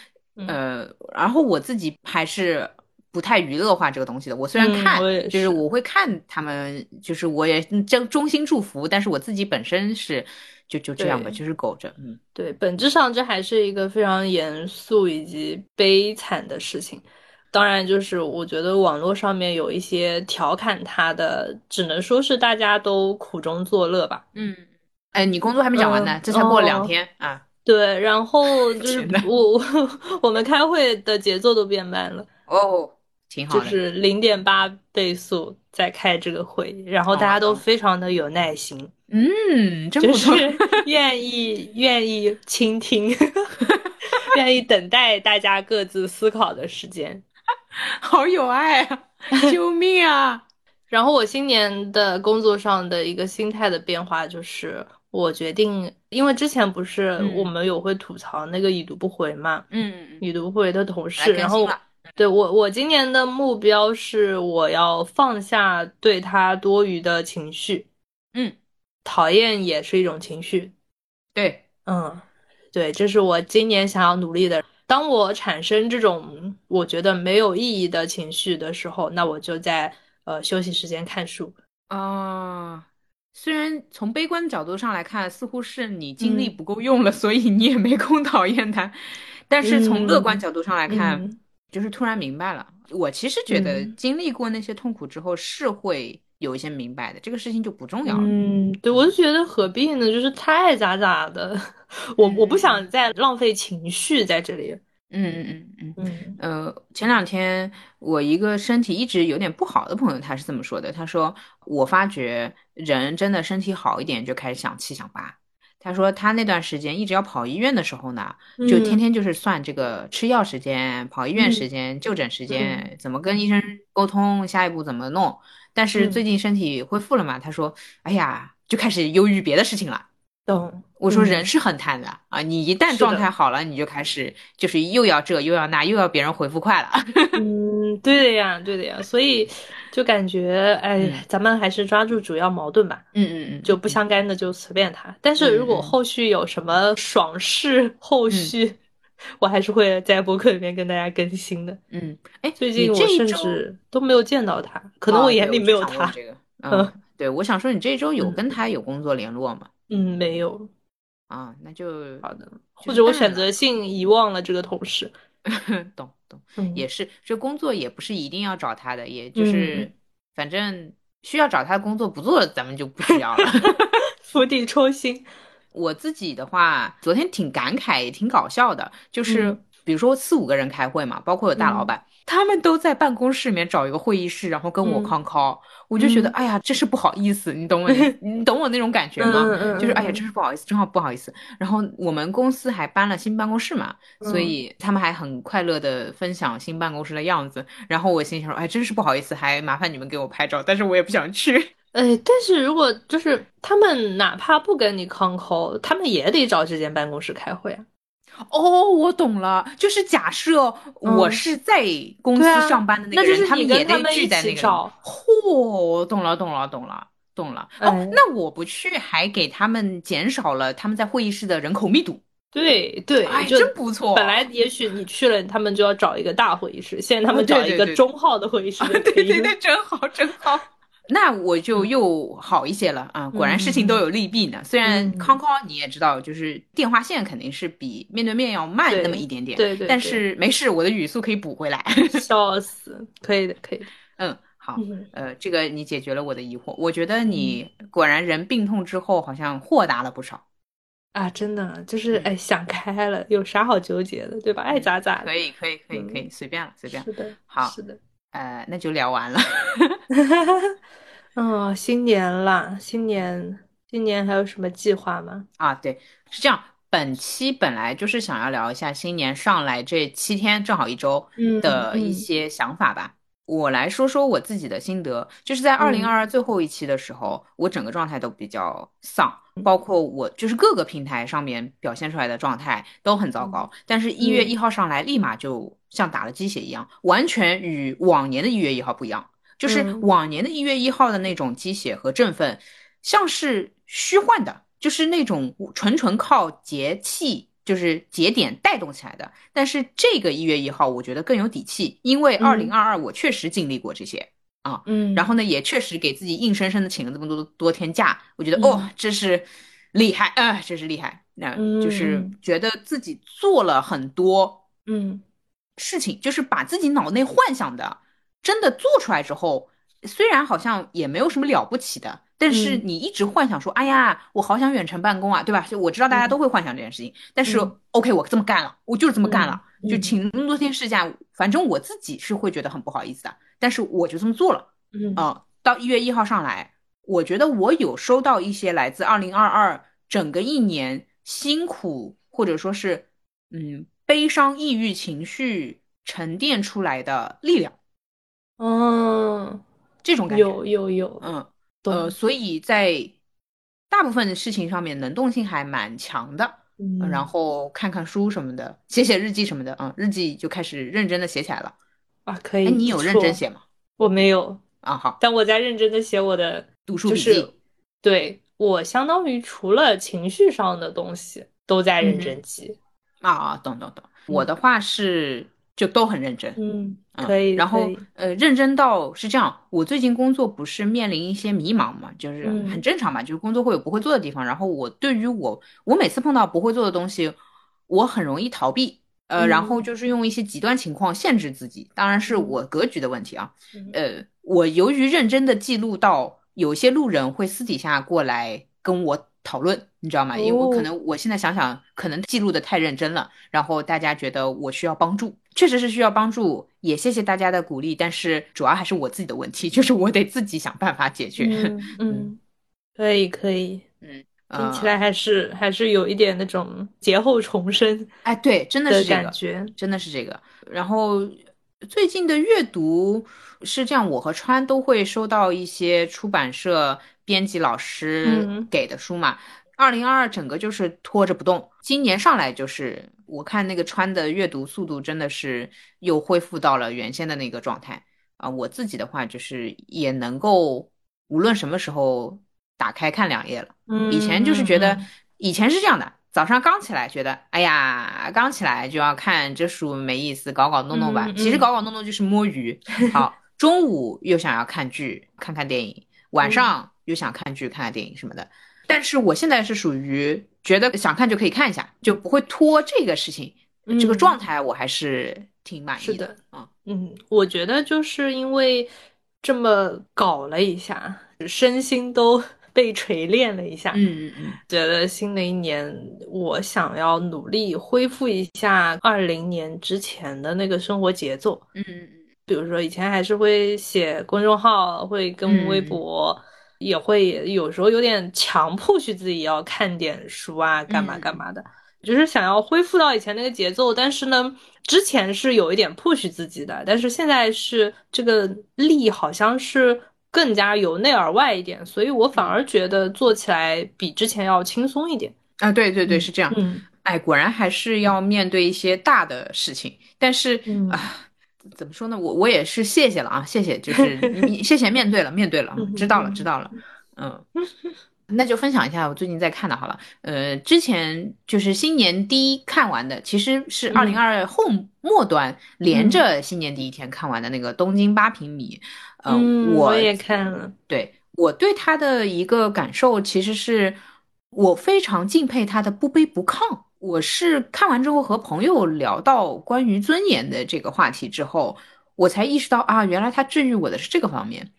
呃，然后我自己还是不太娱乐化这个东西的。我虽然看，就是我会看他们，就是我也真衷心祝福，但是我自己本身是就就这样吧，就是苟着。嗯，对，本质上这还是一个非常严肃以及悲惨的事情。当然，就是我觉得网络上面有一些调侃他的，只能说是大家都苦中作乐吧。嗯，哎，你工作还没讲完呢，这才过了两天啊。对，然后 就是我我 我们开会的节奏都变慢了哦，挺好，就是零点八倍速在开这个会，然后大家都非常的有耐心，嗯，真不错，愿意愿意倾听，愿意等待大家各自思考的时间，好有爱啊，救命啊！然后我新年的工作上的一个心态的变化就是。我决定，因为之前不是我们有会吐槽那个已读不回嘛，嗯，已读不回的同事，然后对我，我今年的目标是我要放下对他多余的情绪，嗯，讨厌也是一种情绪，对，嗯，对，这是我今年想要努力的。当我产生这种我觉得没有意义的情绪的时候，那我就在呃休息时间看书。啊。虽然从悲观的角度上来看，似乎是你精力不够用了，所以你也没空讨厌他。但是从乐观角度上来看，就是突然明白了。我其实觉得经历过那些痛苦之后，是会有一些明白的，这个事情就不重要了。嗯，对，我就觉得何必呢？就是太咋咋的，我我不想再浪费情绪在这里。嗯嗯嗯嗯呃，前两天我一个身体一直有点不好的朋友，他是这么说的。他说：“我发觉人真的身体好一点就开始想七想八。”他说他那段时间一直要跑医院的时候呢，就天天就是算这个吃药时间、跑医院时间、就诊时间，怎么跟医生沟通，下一步怎么弄。但是最近身体恢复了嘛，他说：“哎呀，就开始忧郁别的事情了。”懂，我说人是很贪的啊，你一旦状态好了，你就开始就是又要这又要那，又要别人回复快了。嗯，对的呀，对的呀，所以就感觉哎，咱们还是抓住主要矛盾吧。嗯嗯嗯，就不相干的就随便他。但是如果后续有什么爽事，后续我还是会在博客里面跟大家更新的。嗯，哎，最近我甚至都没有见到他，可能我眼里没有他。嗯，对，我想说你这周有跟他有工作联络吗？嗯，没有啊，那就好的。或者我选择性遗忘了这个同事。懂懂，也是，这工作也不是一定要找他的，也就是反正需要找他的工作不做，咱们就不需要了。釜底抽薪。我自己的话，昨天挺感慨，也挺搞笑的，就是比如说四五个人开会嘛，包括有大老板。他们都在办公室里面找一个会议室，然后跟我 con call，我就觉得哎呀，真是不好意思，你懂我，你懂我那种感觉吗？就是哎呀，真是不好意思，真好不好意思。然后我们公司还搬了新办公室嘛，所以他们还很快乐的分享新办公室的样子。然后我心想说，哎，真是不好意思，还麻烦你们给我拍照，但是我也不想去。哎，但是如果就是他们哪怕不跟你 con call，他们也得找这间办公室开会啊。哦，我懂了，就是假设我是在公司上班的那个人，他们也得聚在那个。嚯，懂了，懂了，懂了，懂了。哦，那我不去，还给他们减少了他们在会议室的人口密度。对对，哎，真不错。本来也许你去了，他们就要找一个大会议室，现在他们找一个中号的会议室。对对对，真好，真好。那我就又好一些了啊！果然事情都有利弊呢。虽然康康你也知道，就是电话线肯定是比面对面要慢那么一点点，对对。但是没事，我的语速可以补回来。笑死，可以的，可以的。嗯，好，呃，这个你解决了我的疑惑。我觉得你果然人病痛之后好像豁达了不少啊！真的，就是哎想开了，有啥好纠结的，对吧？爱咋咋。可以，可以，可以，可以，随便了，随便。是的，好，是的。呃，那就聊完了。嗯，新年了，新年，新年还有什么计划吗？啊，对，是这样。本期本来就是想要聊一下新年上来这七天，正好一周的一些想法吧。我来说说我自己的心得，就是在二零二二最后一期的时候，我整个状态都比较丧，包括我就是各个平台上面表现出来的状态都很糟糕。但是，一月一号上来，立马就像打了鸡血一样，完全与往年的一月一号不一样。就是往年的一月一号的那种鸡血和振奋，像是虚幻的，就是那种纯纯靠节气。就是节点带动起来的，但是这个一月一号我觉得更有底气，因为二零二二我确实经历过这些啊，嗯，然后呢也确实给自己硬生生的请了这么多多天假，我觉得哦这是厉害啊，这是厉害，那就是觉得自己做了很多嗯。事情，就是把自己脑内幻想的真的做出来之后，虽然好像也没有什么了不起的。但是你一直幻想说，哎呀，我好想远程办公啊，对吧？就我知道大家都会幻想这件事情，但是 OK，我这么干了，我就是这么干了，就请那么多天事假，反正我自己是会觉得很不好意思的，但是我就这么做了。嗯啊，到一月一号上来，我觉得我有收到一些来自二零二二整个一年辛苦或者说是嗯悲伤、抑郁情绪沉淀出来的力量。嗯，这种感觉有有有，嗯。呃，所以在大部分的事情上面能动性还蛮强的，嗯，然后看看书什么的，写写日记什么的，嗯，日记就开始认真的写起来了，啊，可以，你有认真写吗？我没有啊，好，但我在认真的写我的读书笔记，对我相当于除了情绪上的东西都在认真记，啊啊，懂懂懂，我的话是。就都很认真，嗯，可以。然后，呃，认真到是这样，我最近工作不是面临一些迷茫嘛，就是很正常嘛，就是工作会有不会做的地方。然后我对于我，我每次碰到不会做的东西，我很容易逃避，呃，然后就是用一些极端情况限制自己。当然是我格局的问题啊，呃，我由于认真的记录到，有些路人会私底下过来跟我。讨论，你知道吗？因为我可能我现在想想，可能记录的太认真了，然后大家觉得我需要帮助，确实是需要帮助，也谢谢大家的鼓励，但是主要还是我自己的问题，就是我得自己想办法解决。嗯，可以可以，嗯，听起来还是还是有一点那种劫后重生，哎，对，真的是这个感觉，真的是这个。然后最近的阅读是这样，我和川都会收到一些出版社。编辑老师给的书嘛，二零二二整个就是拖着不动。今年上来就是我看那个川的阅读速度真的是又恢复到了原先的那个状态啊。我自己的话就是也能够无论什么时候打开看两页了。以前就是觉得以前是这样的，早上刚起来觉得哎呀刚起来就要看这书没意思，搞搞弄弄吧。其实搞搞弄弄就是摸鱼。好，中午又想要看剧看看电影，晚上。又想看剧、看看电影什么的，但是我现在是属于觉得想看就可以看一下，就不会拖这个事情。这个状态我还是挺满意的。啊，嗯，我觉得就是因为这么搞了一下，身心都被锤炼了一下。嗯嗯嗯，觉得新的一年我想要努力恢复一下二零年之前的那个生活节奏。嗯嗯嗯，比如说以前还是会写公众号，会跟微博。也会有时候有点强迫去自己要看点书啊，干嘛干嘛的，就是想要恢复到以前那个节奏。但是呢，之前是有一点 push 自己的，但是现在是这个力好像是更加由内而外一点，所以我反而觉得做起来比之前要轻松一点啊。对对对，是这样。嗯，哎，果然还是要面对一些大的事情，但是啊。怎么说呢？我我也是谢谢了啊，谢谢，就是 你谢谢面对了，面对了，知道了，知道了，嗯，那就分享一下我最近在看的，好了。呃，之前就是新年第一看完的，其实是二零二后末端连着新年第一天看完的那个《东京八平米》。嗯，我也看了。对我对他的一个感受，其实是我非常敬佩他的不卑不亢。我是看完之后和朋友聊到关于尊严的这个话题之后，我才意识到啊，原来他治愈我的是这个方面。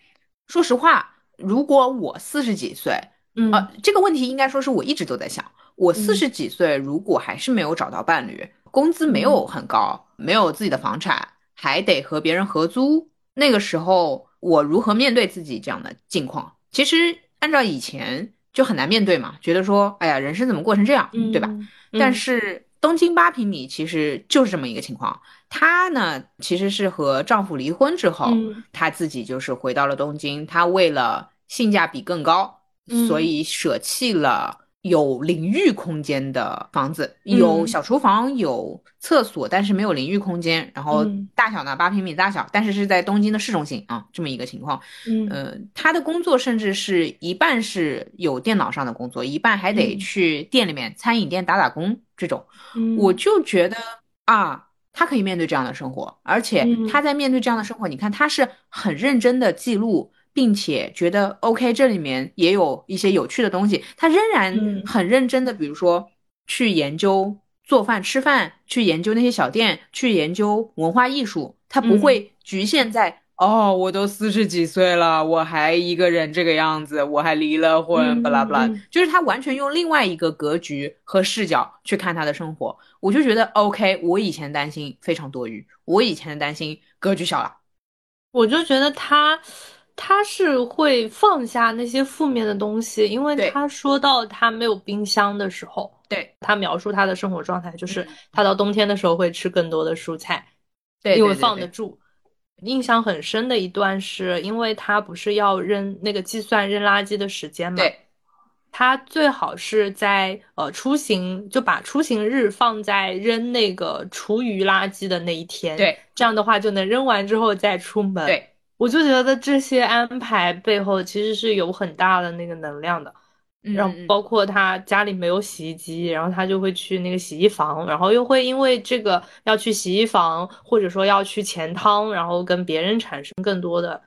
说实话，如果我四十几岁，嗯，这个问题应该说是我一直都在想，我四十几岁如果还是没有找到伴侣，工资没有很高，没有自己的房产，还得和别人合租，那个时候我如何面对自己这样的境况？其实按照以前就很难面对嘛，觉得说，哎呀，人生怎么过成这样，对吧？但是东京八平米其实就是这么一个情况。她呢，其实是和丈夫离婚之后，她自己就是回到了东京。她为了性价比更高，所以舍弃了。有淋浴空间的房子，有小厨房，有厕所，但是没有淋浴空间。然后大小呢，八平米大小，但是是在东京的市中心啊，这么一个情况。嗯，呃，他的工作甚至是一半是有电脑上的工作，一半还得去店里面餐饮店打打工。这种，我就觉得啊，他可以面对这样的生活，而且他在面对这样的生活，你看他是很认真的记录。并且觉得 OK，这里面也有一些有趣的东西。他仍然很认真的，比如说去研究做饭、吃饭，去研究那些小店，去研究文化艺术。他不会局限在哦，我都四十几岁了，我还一个人这个样子，我还离了婚，巴拉巴拉。就是他完全用另外一个格局和视角去看他的生活。我就觉得 OK，我以前担心非常多余，我以前的担心格局小了。我就觉得他。他是会放下那些负面的东西，因为他说到他没有冰箱的时候，对。他描述他的生活状态，就是他到冬天的时候会吃更多的蔬菜，对，因为放得住。印象很深的一段是因为他不是要扔那个计算扔垃圾的时间嘛，对，他最好是在呃出行就把出行日放在扔那个厨余垃圾的那一天，对，这样的话就能扔完之后再出门，对。我就觉得这些安排背后其实是有很大的那个能量的，然后包括他家里没有洗衣机，然后他就会去那个洗衣房，然后又会因为这个要去洗衣房，或者说要去钱汤，然后跟别人产生更多的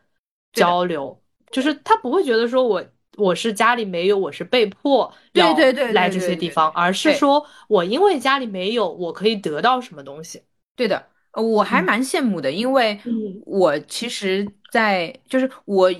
交流，就是他不会觉得说我我是家里没有，我是被迫要来这些地方，而是说我因为家里没有，我可以得到什么东西。对的。呃，我还蛮羡慕的，因为我其实，在就是我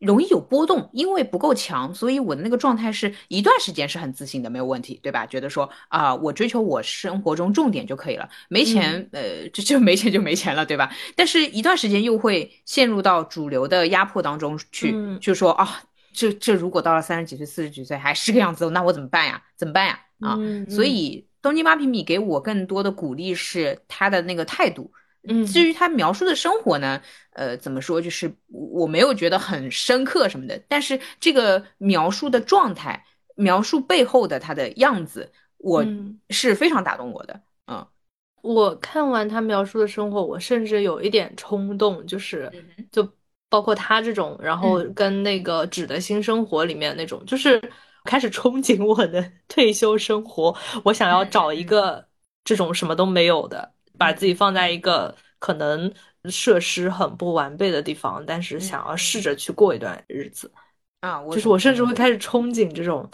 容易有波动，因为不够强，所以我的那个状态是一段时间是很自信的，没有问题，对吧？觉得说啊，我追求我生活中重点就可以了，没钱，呃，就就没钱就没钱了，对吧？但是一段时间又会陷入到主流的压迫当中去，就说啊，这这如果到了三十几岁、四十几岁还是个样子，那我怎么办呀？怎么办呀？啊，所以。东京八平米给我更多的鼓励是他的那个态度，嗯，至于他描述的生活呢，呃，怎么说，就是我没有觉得很深刻什么的，但是这个描述的状态，描述背后的他的样子，我是非常打动我的，嗯，我看完他描述的生活，我甚至有一点冲动，就是就包括他这种，然后跟那个《纸的新生活》里面那种，就是。开始憧憬我的退休生活，我想要找一个这种什么都没有的，把自己放在一个可能设施很不完备的地方，但是想要试着去过一段日子。啊，就是我甚至会开始憧憬这种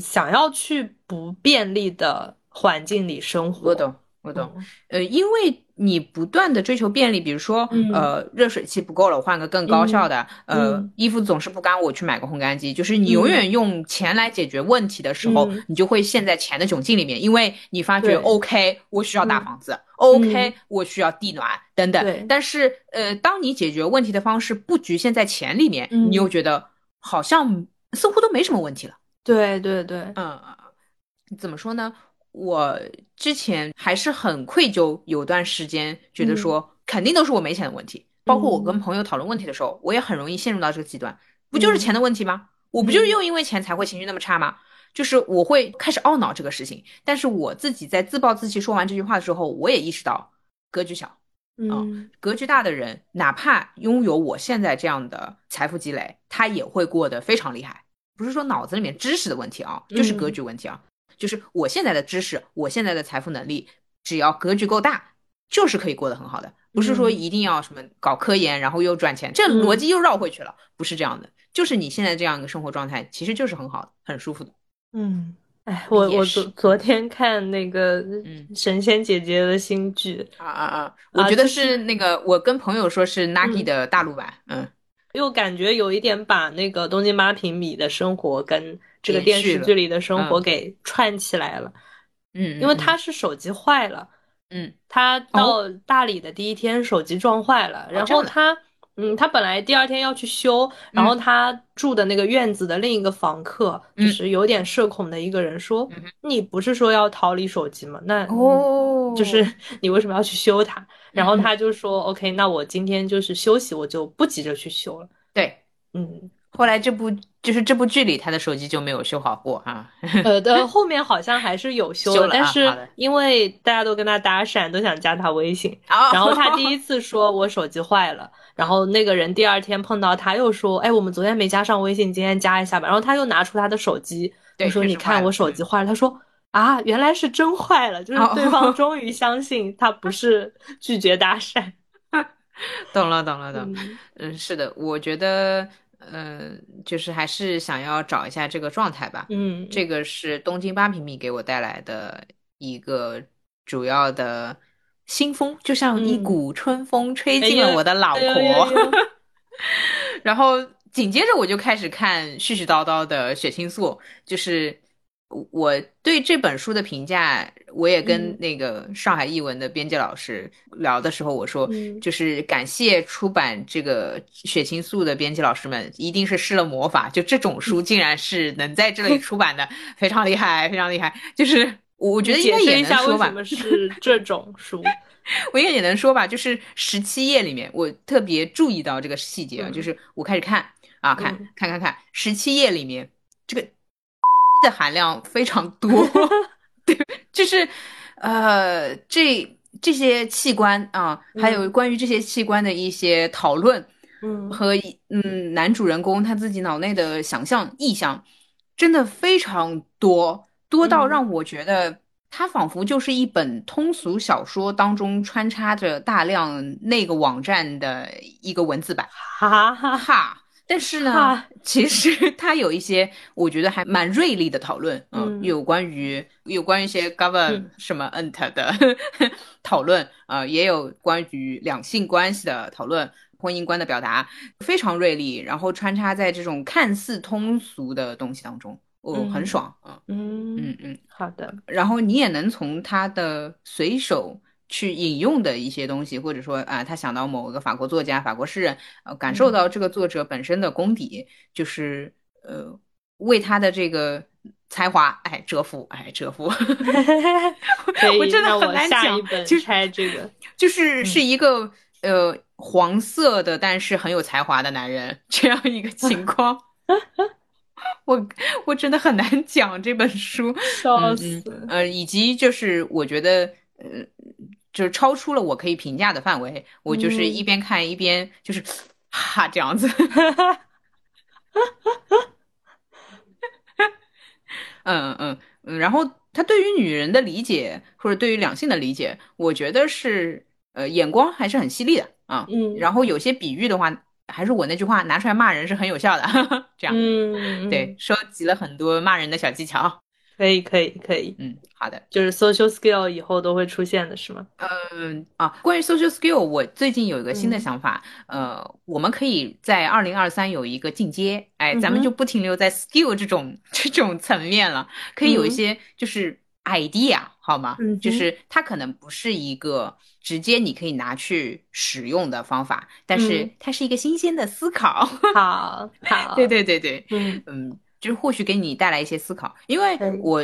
想要去不便利的环境里生活。我懂，我懂，呃，因为。你不断的追求便利，比如说，呃，热水器不够了，我换个更高效的。呃，衣服总是不干，我去买个烘干机。就是你永远用钱来解决问题的时候，你就会陷在钱的窘境里面，因为你发觉，OK，我需要大房子，OK，我需要地暖等等。但是，呃，当你解决问题的方式不局限在钱里面，你又觉得好像似乎都没什么问题了。对对对，嗯，怎么说呢？我之前还是很愧疚，有段时间觉得说肯定都是我没钱的问题。包括我跟朋友讨论问题的时候，我也很容易陷入到这个极端，不就是钱的问题吗？我不就是又因为钱才会情绪那么差吗？就是我会开始懊恼这个事情。但是我自己在自暴自弃说完这句话的时候，我也意识到格局小，嗯，格局大的人，哪怕拥有我现在这样的财富积累，他也会过得非常厉害。不是说脑子里面知识的问题啊，就是格局问题啊。就是我现在的知识，我现在的财富能力，只要格局够大，就是可以过得很好的。不是说一定要什么搞科研，然后又赚钱，这逻辑又绕回去了。不是这样的，就是你现在这样一个生活状态，其实就是很好的，很舒服的。嗯。哎，我我昨昨天看那个神仙姐姐的新剧啊啊啊！我觉得是那个，我跟朋友说是 Nagi 的大陆版，嗯，又感觉有一点把那个东京八平米的生活跟这个电视剧里的生活给串起来了，嗯，因为他是手机坏了，嗯，他到大理的第一天手机撞坏了，然后他。嗯，他本来第二天要去修，然后他住的那个院子的另一个房客，就是有点社恐的一个人说：“你不是说要逃离手机吗？那哦，就是 你为什么要去修它？”然后他就说：“OK，那我今天就是休息，我就不急着去修了。”对，嗯。后来这部就是这部剧里，他的手机就没有修好过啊。呃的后面好像还是有修 了，但是因为大家都跟他搭讪，都想加他微信，然后他 第一次说我手机坏了，然后那个人第二天碰到他又说，哎，我们昨天没加上微信，今天加一下吧。然后他又拿出他的手机，他说你看我手机坏了。他说啊，原来是真坏了，就是对方 终于相信他不是拒绝搭讪。懂了，懂了，懂。嗯，是的，我觉得。嗯，就是还是想要找一下这个状态吧。嗯，这个是东京八平米给我带来的一个主要的新风，就像一股春风吹进了我的脑壳。然后紧接着我就开始看絮絮叨叨的血清素，就是。我对这本书的评价，我也跟那个上海译文的编辑老师聊的时候，我说，就是感谢出版这个血清素的编辑老师们，一定是施了魔法，就这种书竟然是能在这里出版的，非常厉害，非常厉害。就是我觉得应该也能说吧，为什么是这种书？我应该也能说吧，就是十七页里面，我特别注意到这个细节啊，就是我开始看啊，看看看看十七页里面这个。的含量非常多，对，就是，呃，这这些器官啊，还有关于这些器官的一些讨论，嗯，和嗯男主人公他自己脑内的想象意象，真的非常多，多到让我觉得他仿佛就是一本通俗小说当中穿插着大量那个网站的一个文字版，哈。哈哈。但是呢，其实 它有一些我觉得还蛮锐利的讨论，嗯，有关于有关于一些 govern 什么 ent 的 讨论，呃，也有关于两性关系的讨论，婚姻观的表达非常锐利，然后穿插在这种看似通俗的东西当中，哦，很爽，嗯。嗯嗯嗯，好的，然后你也能从他的随手。去引用的一些东西，或者说啊，他想到某个法国作家、法国诗人，呃，感受到这个作者本身的功底，就是呃，为他的这个才华，哎，折服，哎，折服。我真的很难讲，就猜这个，就是是一个呃黄色的，但是很有才华的男人这样一个情况。我我真的很难讲这本书，笑死。呃，以及就是我觉得呃。就是超出了我可以评价的范围，我就是一边看一边就是哈这样子，嗯嗯嗯，然后他对于女人的理解或者对于两性的理解，我觉得是呃眼光还是很犀利的啊，嗯，然后有些比喻的话，还是我那句话拿出来骂人是很有效的，这样，嗯，对，收集了很多骂人的小技巧。可以可以可以，嗯，好的，就是 social skill 以后都会出现的是吗？嗯啊，关于 social skill，我最近有一个新的想法，呃，我们可以在二零二三有一个进阶，哎，咱们就不停留在 skill 这种这种层面了，可以有一些就是 idea 好吗？嗯，就是它可能不是一个直接你可以拿去使用的方法，但是它是一个新鲜的思考。好，好，对对对对，嗯。嗯。就是或许给你带来一些思考，因为我，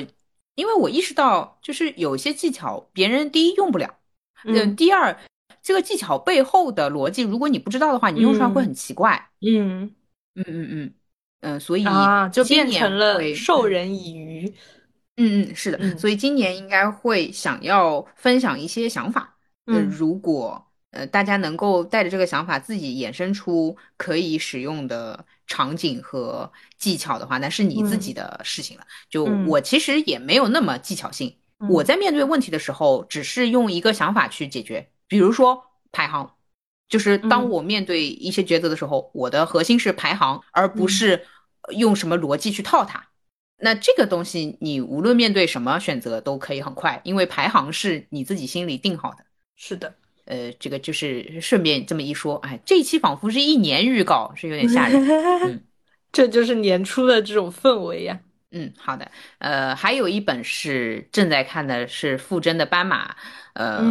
因为我意识到，就是有些技巧别人第一用不了，嗯，第二，这个技巧背后的逻辑，如果你不知道的话，你用出来会很奇怪，嗯。嗯嗯嗯。嗯，所以啊，就变成了授人以渔，嗯嗯，是的，所以今年应该会想要分享一些想法，嗯，如果呃大家能够带着这个想法自己衍生出可以使用的。场景和技巧的话，那是你自己的事情了。就我其实也没有那么技巧性，我在面对问题的时候，只是用一个想法去解决。比如说排行，就是当我面对一些抉择的时候，我的核心是排行，而不是用什么逻辑去套它。那这个东西，你无论面对什么选择都可以很快，因为排行是你自己心里定好的。是的。呃，这个就是顺便这么一说，哎，这一期仿佛是一年预告，是有点吓人。嗯，这就是年初的这种氛围呀。嗯，好的。呃，还有一本是正在看的是傅真的《斑马》，呃，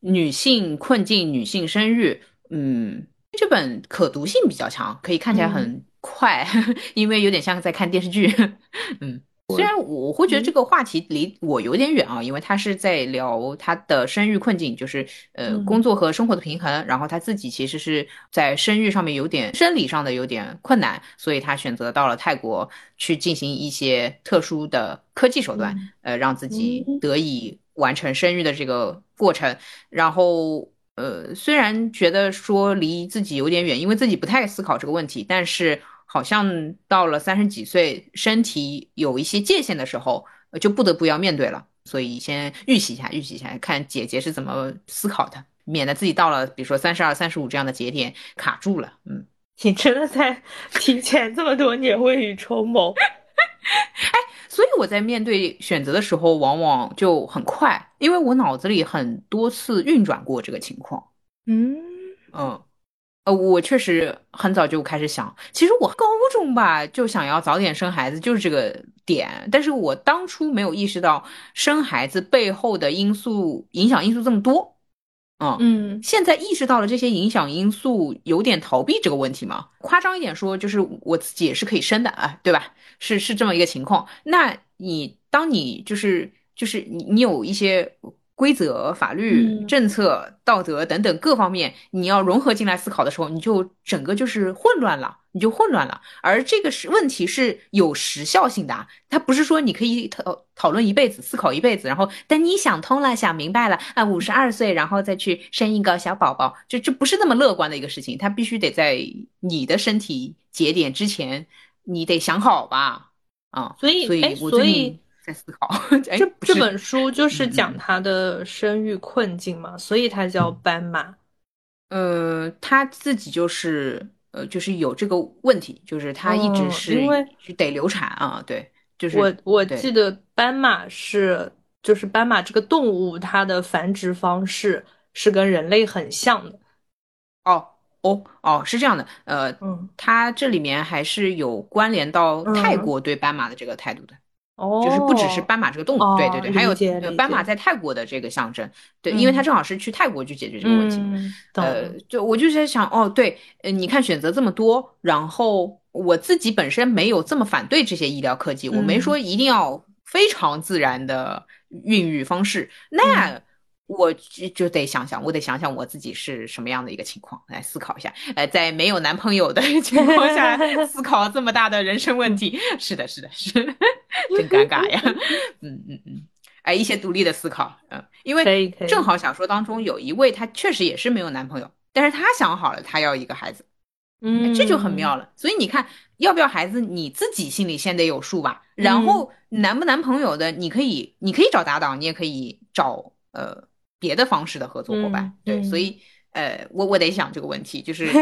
女性困境、女性生育。嗯，这本可读性比较强，可以看起来很快，因为有点像在看电视剧。嗯。虽然我会觉得这个话题离我有点远啊，因为他是在聊他的生育困境，就是呃工作和生活的平衡，然后他自己其实是在生育上面有点生理上的有点困难，所以他选择到了泰国去进行一些特殊的科技手段，呃让自己得以完成生育的这个过程。然后呃虽然觉得说离自己有点远，因为自己不太思考这个问题，但是。好像到了三十几岁，身体有一些界限的时候，就不得不要面对了。所以先预习一下，预习一下，看姐姐是怎么思考的，免得自己到了比如说三十二、三十五这样的节点卡住了。嗯，你真的在提前这么多年未雨绸缪？哎，所以我在面对选择的时候，往往就很快，因为我脑子里很多次运转过这个情况。嗯嗯。呃，我确实很早就开始想，其实我高中吧就想要早点生孩子，就是这个点。但是我当初没有意识到生孩子背后的因素影响因素这么多，嗯嗯，现在意识到了这些影响因素，有点逃避这个问题嘛。夸张一点说，就是我自己也是可以生的啊，对吧？是是这么一个情况。那你当你就是就是你你有一些。规则、法律、政策、道德等等各方面，你要融合进来思考的时候，你就整个就是混乱了，你就混乱了。而这个是问题是有时效性的，它不是说你可以讨讨论一辈子、思考一辈子，然后等你想通了、想明白了啊，五十二岁然后再去生一个小宝宝，就这不是那么乐观的一个事情。它必须得在你的身体节点之前，你得想好吧？啊，所以，所以，所以。在思考，这这本书就是讲他的生育困境嘛，所以他叫斑马。呃，他自己就是呃，就是有这个问题，就是他一直是因为得流产啊，对，就是我我记得斑马是就是斑马这个动物，它的繁殖方式是跟人类很像的。哦哦哦，是这样的，呃，嗯，它这里面还是有关联到泰国对斑马的这个态度的。哦，就是不只是斑马这个动物，对对对，还有斑马在泰国的这个象征，对，因为他正好是去泰国去解决这个问题。呃，就我就在想，哦，对，呃，你看选择这么多，然后我自己本身没有这么反对这些医疗科技，我没说一定要非常自然的孕育方式，那。我就就得想想，我得想想我自己是什么样的一个情况，来思考一下。呃，在没有男朋友的 情况下 思考这么大的人生问题，是的，是的，是，真尴尬呀。嗯嗯嗯，哎，一些独立的思考，嗯，因为正好小说当中有一位，她确实也是没有男朋友，但是她想好了，她要一个孩子，嗯，这就很妙了。所以你看，要不要孩子，你自己心里先得有数吧。然后男不男朋友的，你可以，你可以找搭档，你也可以找呃。别的方式的合作伙伴，对，所以，呃，我我得想这个问题，就是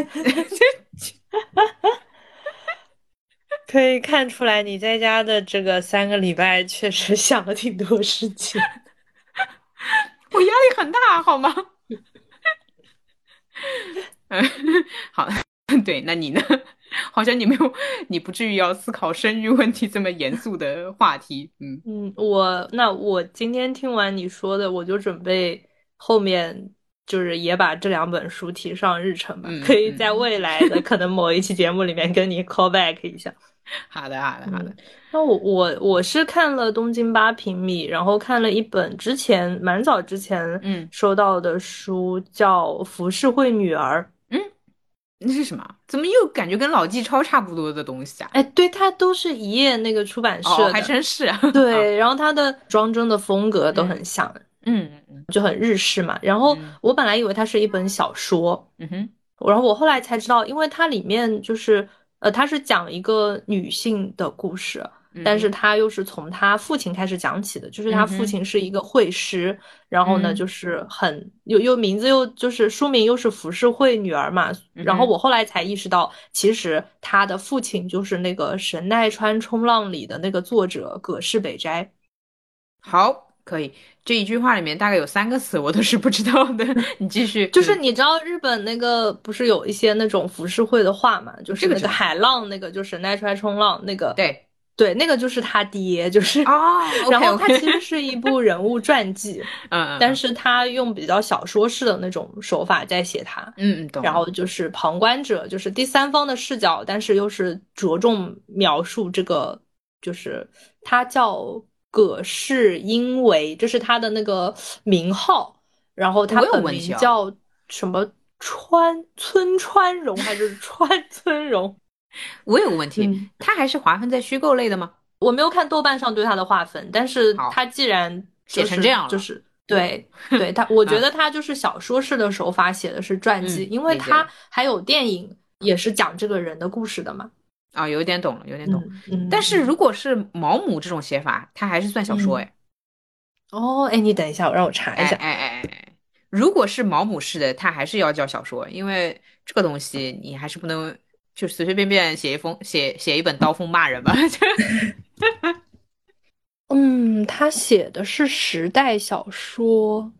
可以看出来你在家的这个三个礼拜确实想了挺多事情，我压力很大，好吗？嗯，好，对，那你呢？好像你没有，你不至于要思考生育问题这么严肃的话题。嗯嗯，我那我今天听完你说的，我就准备后面就是也把这两本书提上日程吧，可以在未来的可能某一期节目里面跟你 call back 一下。好的好的好的。那我我我是看了《东京八平米》，然后看了一本之前蛮早之前嗯收到的书，叫《浮世绘女儿》。嗯那是什么？怎么又感觉跟老纪超差不多的东西啊？哎，对，它都是一页那个出版社，还真是。对，然后它的装帧的风格都很像，嗯嗯嗯，就很日式嘛。然后我本来以为它是一本小说，嗯哼，然后我后来才知道，因为它里面就是呃，它是讲一个女性的故事。但是他又是从他父亲开始讲起的，就是他父亲是一个会师，然后呢，就是很又又名字又就是书名又是浮世绘女儿嘛，然后我后来才意识到，其实他的父亲就是那个神奈川冲浪里的那个作者葛饰北斋。好，可以，这一句话里面大概有三个词我都是不知道的，你继续。就是你知道日本那个不是有一些那种浮世绘的画嘛，就是那个海浪那个，就是神奈川冲浪那个，对。对，那个就是他爹，就是哦，然后他其实是一部人物传记，嗯，但是他用比较小说式的那种手法在写他，嗯嗯，懂。然后就是旁观者，就是第三方的视角，但是又是着重描述这个，就是他叫葛氏英为，这是他的那个名号，然后他本名叫什么川村川荣还是川村荣？我有个问题，他还是划分在虚构类的吗？我没有看豆瓣上对他的划分，但是他既然写成这样，就是对 对，他我觉得他就是小说式的手法写的是传记，因为他还有电影也是讲这个人的故事的嘛。啊，有点懂了，有点懂。但是如果是毛姆这种写法，它还是算小说哎。哦，哎，你等一下，我让我查一下。哎哎哎，如果是毛姆式的，它还是要叫小说，因为这个东西你还是不能。就随随便便写一封写写一本刀锋骂人吧。嗯，他写的是时代小说，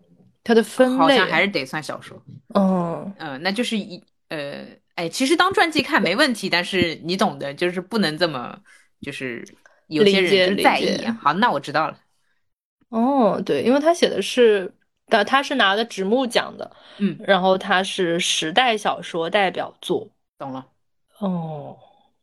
他的分类好像还是得算小说。嗯嗯，那就是一呃，哎，其实当传记看没问题，但是你懂的，就是不能这么，就是有些人在意。好，那我知道了。哦，对，因为他写的是，他他是拿的直木奖的，嗯，然后他是时代小说代表作，懂了。哦，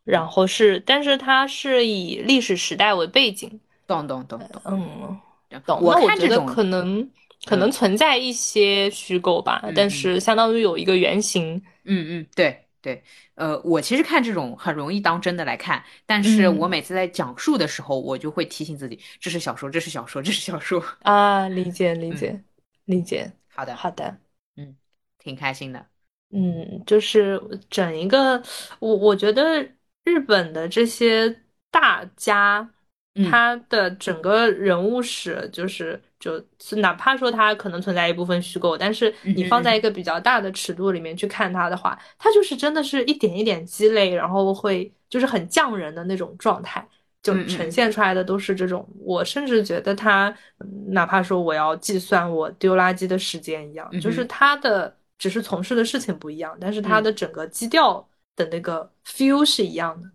然后是，但是他是以历史时代为背景，懂懂懂懂，嗯，懂。我我觉得可能可能存在一些虚构吧，但是相当于有一个原型。嗯嗯，对对，呃，我其实看这种很容易当真的来看，但是我每次在讲述的时候，我就会提醒自己，这是小说，这是小说，这是小说 啊，理解理解理解。好的好的，嗯，挺开心的。嗯，就是整一个，我我觉得日本的这些大家，他的整个人物史，就是就是哪怕说它可能存在一部分虚构，但是你放在一个比较大的尺度里面去看它的话，它就是真的是一点一点积累，然后会就是很匠人的那种状态，就呈现出来的都是这种。我甚至觉得他，哪怕说我要计算我丢垃圾的时间一样，就是他的。只是从事的事情不一样，但是它的整个基调的那个 feel 是一样的。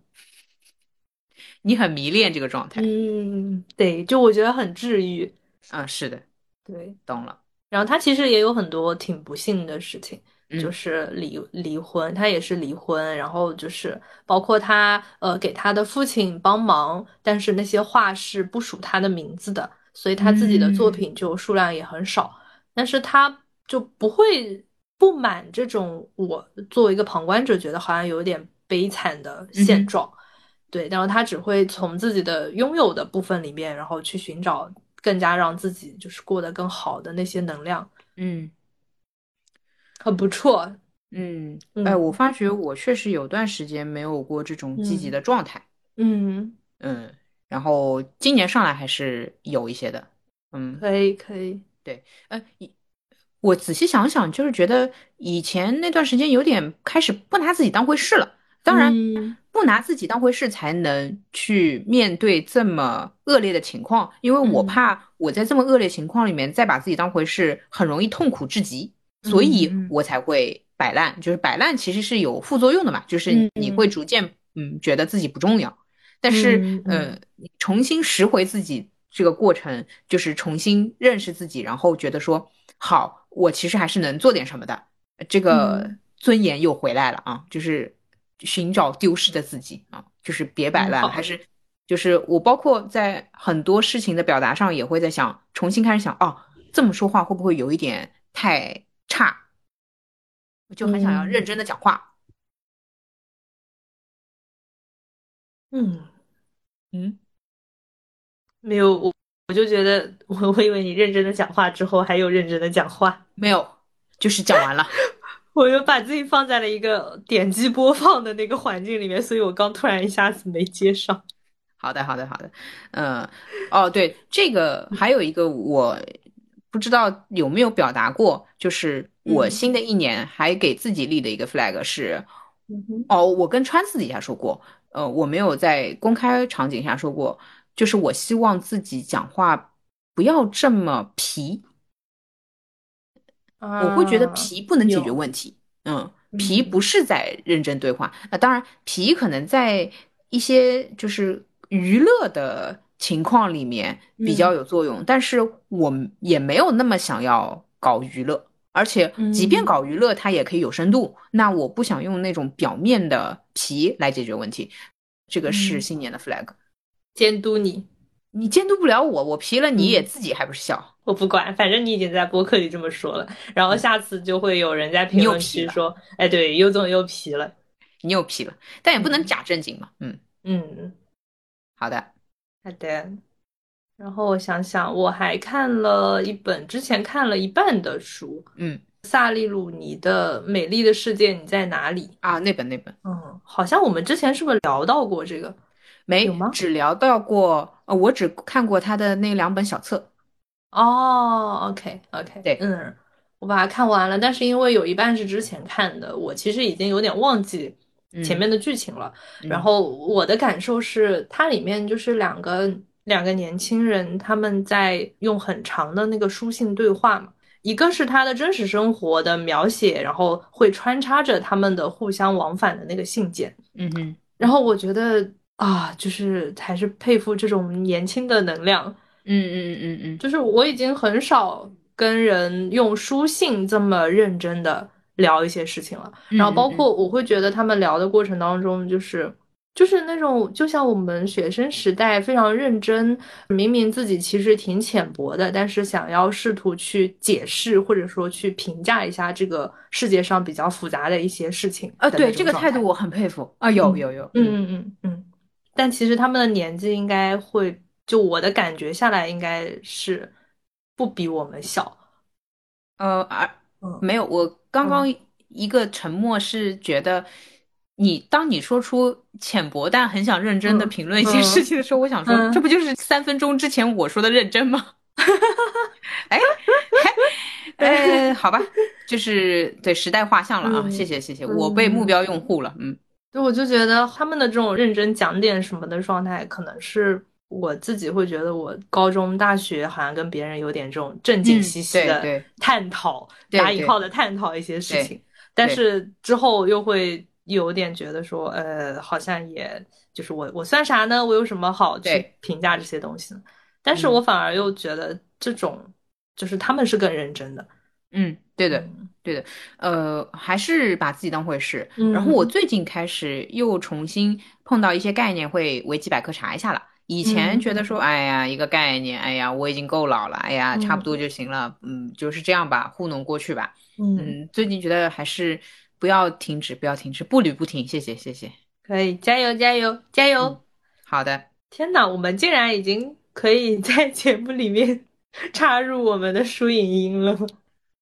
你很迷恋这个状态，嗯，对，就我觉得很治愈。啊，是的，对，懂了。然后他其实也有很多挺不幸的事情，就是离离婚，他也是离婚，然后就是包括他呃给他的父亲帮忙，但是那些画是不属他的名字的，所以他自己的作品就数量也很少，但是他就不会。不满这种，我作为一个旁观者觉得好像有点悲惨的现状，对，然后他只会从自己的拥有的部分里面，然后去寻找更加让自己就是过得更好的那些能量，嗯，很不错，嗯，哎，我发觉我确实有段时间没有过这种积极的状态，嗯。嗯，然后今年上来还是有一些的，嗯，可以可以，对，呃一。我仔细想想，就是觉得以前那段时间有点开始不拿自己当回事了。当然，不拿自己当回事才能去面对这么恶劣的情况。因为我怕我在这么恶劣情况里面再把自己当回事，很容易痛苦至极，所以我才会摆烂。就是摆烂其实是有副作用的嘛，就是你会逐渐嗯觉得自己不重要。但是呃，重新拾回自己这个过程，就是重新认识自己，然后觉得说好。我其实还是能做点什么的，这个尊严又回来了啊！就是寻找丢失的自己啊，就是别摆烂了，还是就是我包括在很多事情的表达上也会在想，重新开始想哦，这么说话会不会有一点太差？我就很想要认真的讲话。嗯嗯，没有我。我就觉得，我我以为你认真的讲话之后还有认真的讲话，没有，就是讲完了。我就把自己放在了一个点击播放的那个环境里面，所以我刚突然一下子没接上。好的，好的，好的。嗯，哦，对，这个还有一个我不知道有没有表达过，就是我新的一年还给自己立的一个 flag 是，哦，我跟川私底下说过，呃，我没有在公开场景下说过，就是我希望自己讲话不要这么皮。我会觉得皮不能解决问题，嗯，皮不是在认真对话。那当然，皮可能在一些就是娱乐的情况里面比较有作用，但是我也没有那么想要搞娱乐，而且即便搞娱乐，它也可以有深度。那我不想用那种表面的皮来解决问题，这个是新年的 flag，监督你。你监督不了我，我皮了你也自己还不是笑？我不管，反正你已经在播客里这么说了，然后下次就会有人在评论区说：“哎，对，尤总又皮了，你又皮了。”但也不能假正经嘛。嗯嗯，好的好的。然后我想想，我还看了一本之前看了一半的书，嗯，萨利鲁尼的《美丽的世界你在哪里》啊，那本那本，嗯，好像我们之前是不是聊到过这个？没有吗？只聊到过，呃，我只看过他的那两本小册。哦，OK，OK，对，嗯，我把它看完了，但是因为有一半是之前看的，我其实已经有点忘记前面的剧情了。然后我的感受是，它里面就是两个两个年轻人，他们在用很长的那个书信对话嘛，一个是他的真实生活的描写，然后会穿插着他们的互相往返的那个信件。嗯哼，然后我觉得。啊，就是还是佩服这种年轻的能量。嗯嗯嗯嗯嗯，就是我已经很少跟人用书信这么认真的聊一些事情了。然后包括我会觉得他们聊的过程当中，就是就是那种就像我们学生时代非常认真，明明自己其实挺浅薄的，但是想要试图去解释或者说去评价一下这个世界上比较复杂的一些事情。啊，对这个态度我很佩服啊，有有有，嗯嗯嗯嗯。但其实他们的年纪应该会，就我的感觉下来，应该是不比我们小。呃，而没有，我刚刚一个沉默是觉得，你当你说出浅薄但很想认真的评论一些事情的时候，我想说，这不就是三分钟之前我说的认真吗？哎，哎，好吧，就是对时代画像了啊！谢谢谢谢，我被目标用户了，嗯。对，我就觉得他们的这种认真讲点什么的状态，可能是我自己会觉得，我高中、大学好像跟别人有点这种正经兮兮的探讨，打引号的探讨一些事情，但是之后又会有点觉得说，呃，好像也就是我我算啥呢？我有什么好去评价这些东西呢？但是我反而又觉得这种就是他们是更认真的。嗯，对的，对的，呃，还是把自己当回事。然后我最近开始又重新碰到一些概念，会维基百科查一下了。以前觉得说，哎呀，一个概念，哎呀，我已经够老了，哎呀，差不多就行了，嗯，就是这样吧，糊弄过去吧。嗯，最近觉得还是不要停止，不要停止，步履不停。谢谢，谢谢。可以，加油，加油，加油。好的。天哪，我们竟然已经可以在节目里面 插入我们的输影音了。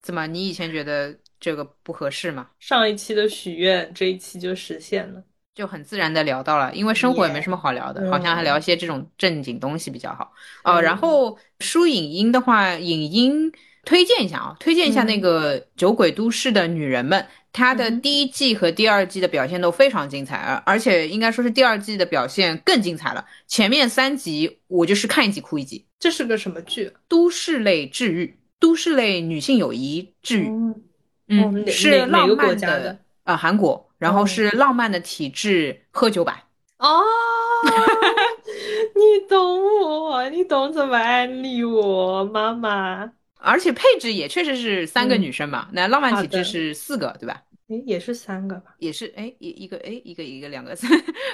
怎么？你以前觉得这个不合适吗？上一期的许愿，这一期就实现了，就很自然的聊到了。因为生活也没什么好聊的，好像还聊一些这种正经东西比较好。哦，然后书影音的话，影音推荐一下啊，推荐一下那个《酒鬼都市的女人们》，她的第一季和第二季的表现都非常精彩，而而且应该说是第二季的表现更精彩了。前面三集我就是看一集哭一集。这是个什么剧？都市类治愈。都市类女性友谊治愈，嗯，是浪漫的啊，韩国，然后是浪漫的体质喝酒版哦，你懂我，你懂怎么安利我，妈妈，而且配置也确实是三个女生嘛，那浪漫体质是四个，对吧？哎，也是三个吧？也是哎，一一个哎，一个一个两个三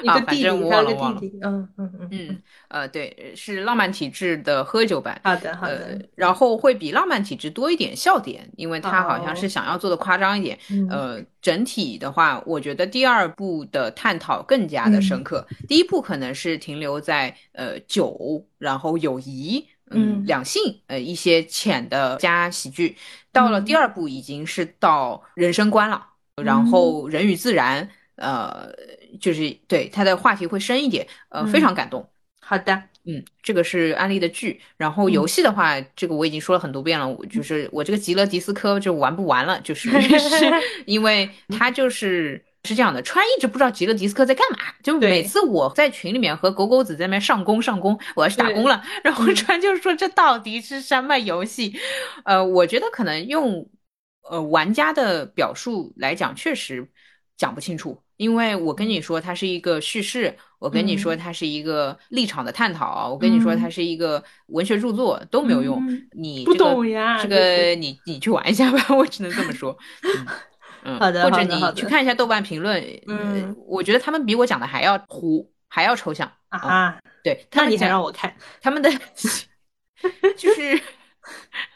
啊，反正我忘了忘了。嗯嗯嗯嗯呃，对，是浪漫体质的喝酒版。好的好的。然后会比浪漫体质多一点笑点，因为他好像是想要做的夸张一点。呃，整体的话，我觉得第二部的探讨更加的深刻。第一部可能是停留在呃酒，然后友谊，嗯，两性，呃，一些浅的加喜剧。到了第二部已经是到人生观了。然后人与自然，呃，就是对他的话题会深一点，呃，非常感动。好的。嗯，这个是安利的剧，然后游戏的话，这个我已经说了很多遍了，我就是我这个极乐迪斯科就玩不完了，就是 是 因为他就是是这样的，川一直不知道极乐迪斯科在干嘛，就每次我在群里面和狗狗子在那边上工上工，我要去打工了，然后川就是说这到底是什么游戏？呃，我觉得可能用呃玩家的表述来讲，确实讲不清楚。因为我跟你说它是一个叙事，我跟你说它是一个立场的探讨，我跟你说它是一个文学著作都没有用。你不懂呀，这个你你去玩一下吧，我只能这么说。嗯，好的，或者你去看一下豆瓣评论。嗯，我觉得他们比我讲的还要糊，还要抽象啊。对，那你想让我看他们的，就是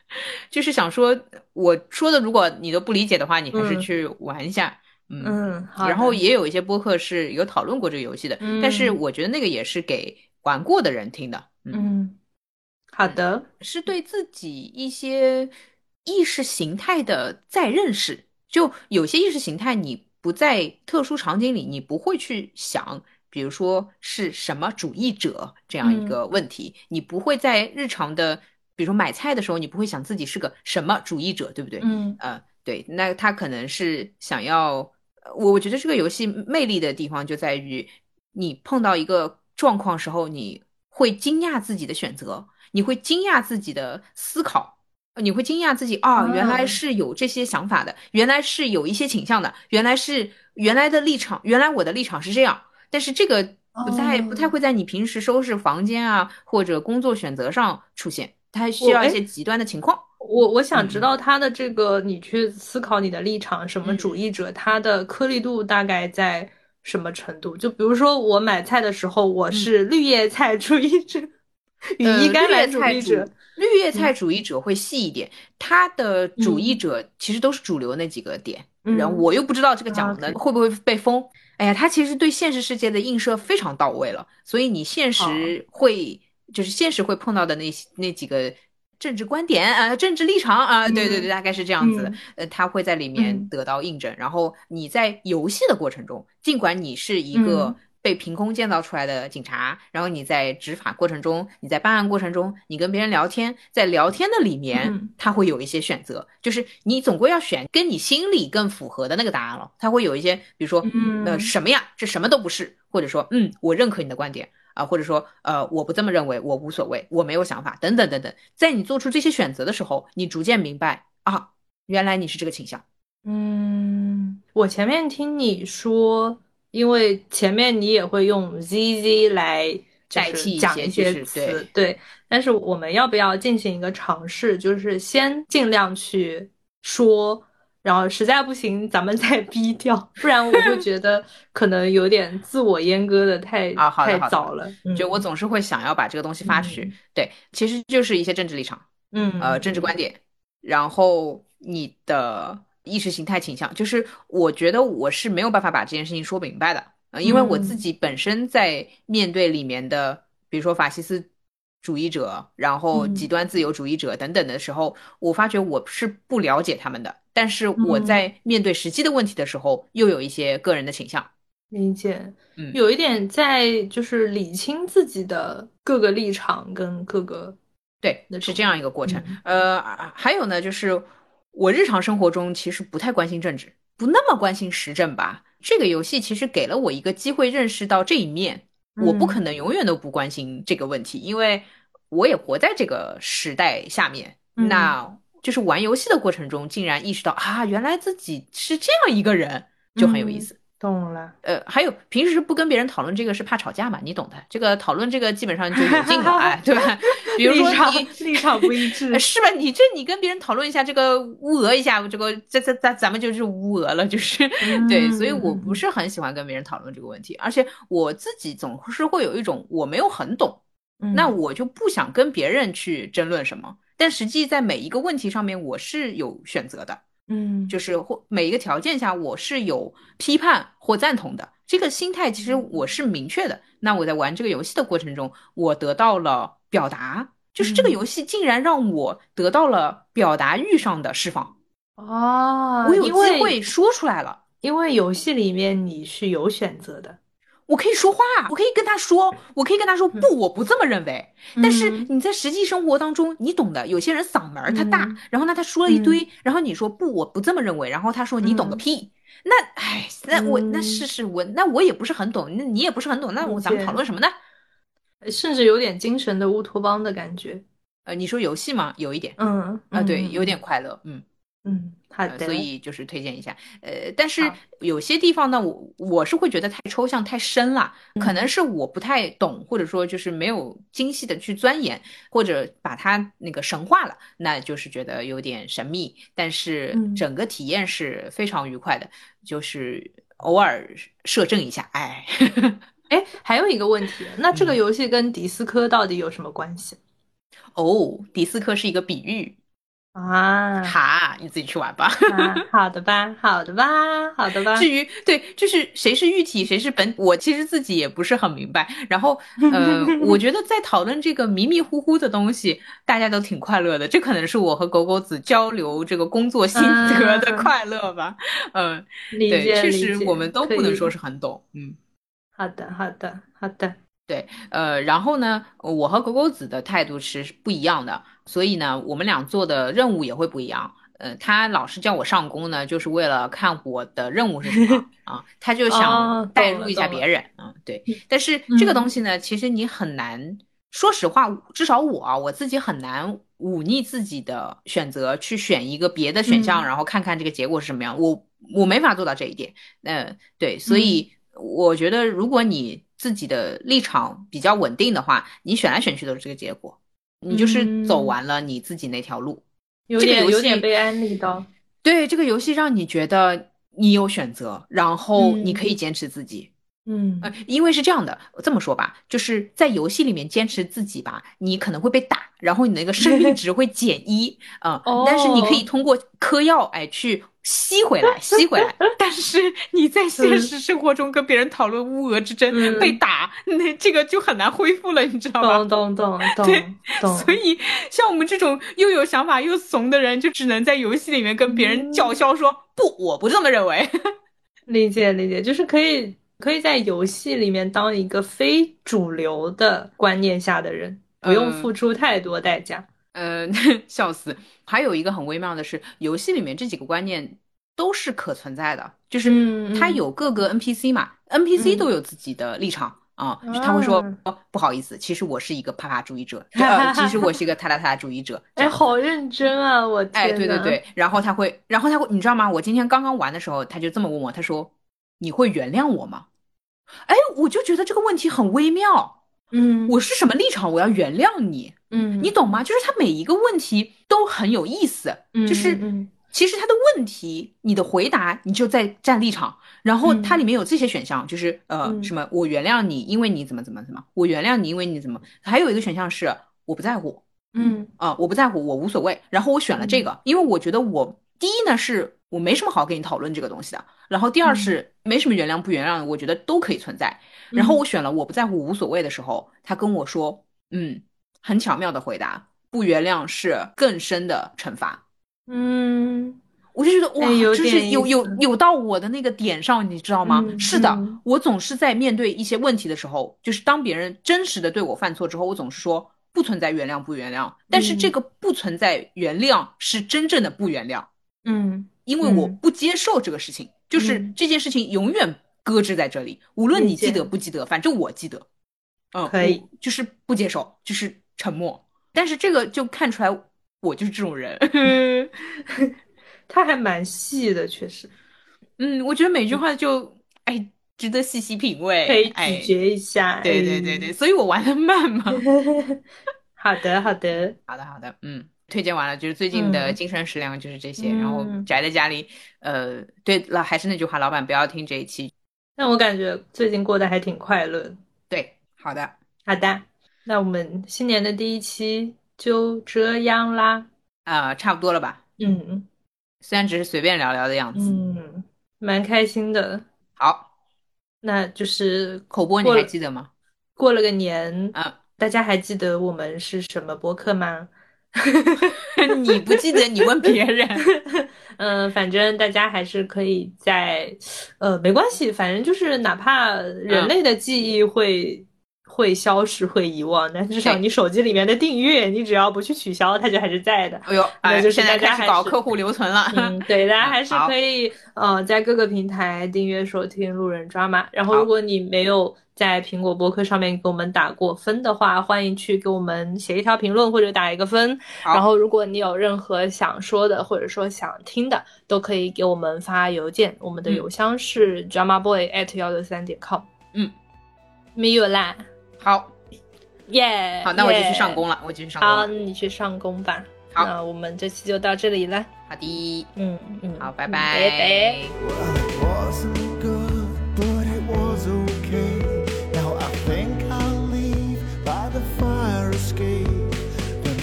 就是想说，我说的如果你都不理解的话，你还是去玩一下。嗯，然后也有一些播客是有讨论过这个游戏的，但是我觉得那个也是给玩过的人听的。嗯，好的，是对自己一些意识形态的再认识。就有些意识形态，你不在特殊场景里，你不会去想，比如说是什么主义者这样一个问题，你不会在日常的，比如说买菜的时候，你不会想自己是个什么主义者，对不对？嗯，呃，对，那他可能是想要。我我觉得这个游戏魅力的地方就在于，你碰到一个状况时候，你会惊讶自己的选择，你会惊讶自己的思考，你会惊讶自己啊，原来是有这些想法的，原来是有一些倾向的，原来是原来的立场，原来我的立场是这样。但是这个不太不太会在你平时收拾房间啊或者工作选择上出现，它需要一些极端的情况。我我想知道他的这个，你去思考你的立场，什么主义者，他的颗粒度大概在什么程度？就比如说我买菜的时候，我是绿叶菜主义者，羽衣甘蓝主义者，绿叶菜主义者会细一点，他的主义者其实都是主流那几个点，然后我又不知道这个讲的会不会被封。哎呀，他其实对现实世界的映射非常到位了，所以你现实会就是现实会碰到的那些那几个。政治观点啊，政治立场啊，对对对，大概是这样子。呃，他会在里面得到印证。然后你在游戏的过程中，尽管你是一个被凭空建造出来的警察，然后你在执法过程中，你在办案过程中，你跟别人聊天，在聊天的里面，他会有一些选择，就是你总归要选跟你心里更符合的那个答案了。他会有一些，比如说，呃，什么呀？这什么都不是，或者说，嗯，我认可你的观点。啊，或者说，呃，我不这么认为，我无所谓，我没有想法，等等等等。在你做出这些选择的时候，你逐渐明白啊，原来你是这个倾向。嗯，我前面听你说，因为前面你也会用 ZZ 来代替讲一些词，对。但是我们要不要进行一个尝试，就是先尽量去说。然后实在不行，咱们再逼掉，不然我会觉得可能有点自我阉割的太啊，太早了。就我总是会想要把这个东西发出去，对，其实就是一些政治立场，嗯，呃，政治观点，然后你的意识形态倾向，就是我觉得我是没有办法把这件事情说明白的，呃，因为我自己本身在面对里面的，比如说法西斯。主义者，然后极端自由主义者等等的时候，我发觉我是不了解他们的。但是我在面对实际的问题的时候，又有一些个人的倾向。理解，嗯，有一点在就是理清自己的各个立场跟各个，对，是这样一个过程。呃，还有呢，就是我日常生活中其实不太关心政治，不那么关心时政吧。这个游戏其实给了我一个机会认识到这一面。我不可能永远都不关心这个问题，因为我也活在这个时代下面。那就是玩游戏的过程中，竟然意识到啊，原来自己是这样一个人，就很有意思。懂了，呃，还有平时不跟别人讨论这个是怕吵架嘛？你懂的。这个讨论这个基本上就有劲了，哎，对吧？比如说你立场不一致，是吧？你这你跟别人讨论一下这个乌俄一下，这个这这咱咱们就是乌俄了，就是对。所以我不是很喜欢跟别人讨论这个问题，而且我自己总是会有一种我没有很懂，那我就不想跟别人去争论什么。但实际在每一个问题上面，我是有选择的。嗯，就是或每一个条件下，我是有批判或赞同的这个心态，其实我是明确的。那我在玩这个游戏的过程中，我得到了表达，就是这个游戏竟然让我得到了表达欲上的释放哦！我有机会说出来了，因为游戏里面你是有选择的。我可以说话，我可以跟他说，我可以跟他说不，我不这么认为。但是你在实际生活当中，你懂的，有些人嗓门他大，然后呢他说了一堆，然后你说不，我不这么认为，然后他说你懂个屁。那唉，那我那是是我那我也不是很懂，那你也不是很懂，那我咱们讨论什么呢？甚至有点精神的乌托邦的感觉。呃，你说游戏吗？有一点，嗯啊，对，有点快乐，嗯。嗯，好的，所以就是推荐一下，呃，但是有些地方呢，我我是会觉得太抽象、太深了，可能是我不太懂，或者说就是没有精细的去钻研，或者把它那个神化了，那就是觉得有点神秘。但是整个体验是非常愉快的，就是偶尔摄政一下，哎，哎，还有一个问题，那这个游戏跟迪斯科到底有什么关系？哦，迪斯科是一个比喻。啊，哈，你自己去玩吧。好的吧，好的吧，好的吧。至于对，就是谁是喻体，谁是本，我其实自己也不是很明白。然后，呃，我觉得在讨论这个迷迷糊糊的东西，大家都挺快乐的。这可能是我和狗狗子交流这个工作心得的快乐吧。嗯，对，确实我们都不能说是很懂。嗯，好的，好的，好的。对，呃，然后呢，我和狗狗子的态度是不一样的。所以呢，我们俩做的任务也会不一样。呃，他老是叫我上工呢，就是为了看我的任务是什么 啊，他就想带入一下别人。嗯，对。但是这个东西呢，其实你很难，说实话，至少我啊，我自己很难忤逆自己的选择，去选一个别的选项，然后看看这个结果是什么样。我我没法做到这一点。嗯，对。所以我觉得，如果你自己的立场比较稳定的话，你选来选去都是这个结果。你就是走完了你自己那条路，有点有点被安利到。对这个游戏，让你觉得你有选择，然后你可以坚持自己。嗯，呃，因为是这样的，这么说吧，就是在游戏里面坚持自己吧，你可能会被打，然后你那个生命值会减一，嗯，但是你可以通过嗑药，哎，去吸回来，吸回来。但是你在现实生活中跟别人讨论乌俄之争，被打，那这个就很难恢复了，你知道吗？懂懂懂懂，对，懂。所以像我们这种又有想法又怂的人，就只能在游戏里面跟别人叫嚣说，不，我不这么认为。理解理解，就是可以。可以在游戏里面当一个非主流的观念下的人，不用付出太多代价。呃，笑死！还有一个很微妙的是，游戏里面这几个观念都是可存在的，就是它有各个 NPC 嘛，NPC 都有自己的立场啊。他会说：“不好意思，其实我是一个啪啪主义者，其实我是一个塔塔塔主义者。”哎，好认真啊！我哎，对对对，然后他会，然后他会，你知道吗？我今天刚刚玩的时候，他就这么问我，他说。你会原谅我吗？哎，我就觉得这个问题很微妙。嗯，我是什么立场？我要原谅你？嗯，你懂吗？就是他每一个问题都很有意思。嗯，就是其实他的问题，你的回答你就在站立场。然后它里面有这些选项，就是呃什么，我原谅你，因为你怎么怎么怎么，我原谅你，因为你怎么。还有一个选项是我不在乎。嗯啊，我不在乎，我无所谓。然后我选了这个，因为我觉得我第一呢是。我没什么好跟你讨论这个东西的。然后第二是没什么原谅不原谅的，我觉得都可以存在。然后我选了我不在乎无所谓的时候，他跟我说，嗯，很巧妙的回答，不原谅是更深的惩罚。嗯，我就觉得哇，就是有有有到我的那个点上，你知道吗？是的，我总是在面对一些问题的时候，就是当别人真实的对我犯错之后，我总是说不存在原谅不原谅。但是这个不存在原谅是真正的不原谅。嗯。因为我不接受这个事情，就是这件事情永远搁置在这里，无论你记得不记得，反正我记得，嗯，可以，就是不接受，就是沉默。但是这个就看出来我就是这种人，他还蛮细的，确实，嗯，我觉得每句话就哎值得细细品味，可以咀嚼一下，对对对对，所以我玩的慢嘛。好 的好的。好的好的，嗯。推荐完了，就是最近的精神食粮就是这些，然后宅在家里，呃，对了，还是那句话，老板不要听这一期。但我感觉最近过得还挺快乐。对，好的，好的，那我们新年的第一期就这样啦。啊，差不多了吧？嗯，虽然只是随便聊聊的样子，嗯，蛮开心的。好，那就是口播，你还记得吗？过了个年啊，大家还记得我们是什么播客吗？你不记得，你问别人。嗯，反正大家还是可以在，呃，没关系，反正就是哪怕人类的记忆会。会消失，会遗忘，但至少你手机里面的订阅，你只要不去取消，它就还是在的。哎呦，那就是大家搞客户留存了。嗯，对，大家 还是可以呃在各个平台订阅收听路人抓马。然后，如果你没有在苹果播客上面给我们打过分的话，欢迎去给我们写一条评论或者打一个分。然后，如果你有任何想说的或者说想听的，都可以给我们发邮件，我们的邮箱是 drama boy at 幺六三点 com。嗯，没有啦。好，耶、好，那我就去上工了我就去上工。好，你去上工吧。好，那我们这期就到这里了。好的，嗯嗯，好，拜拜。拜拜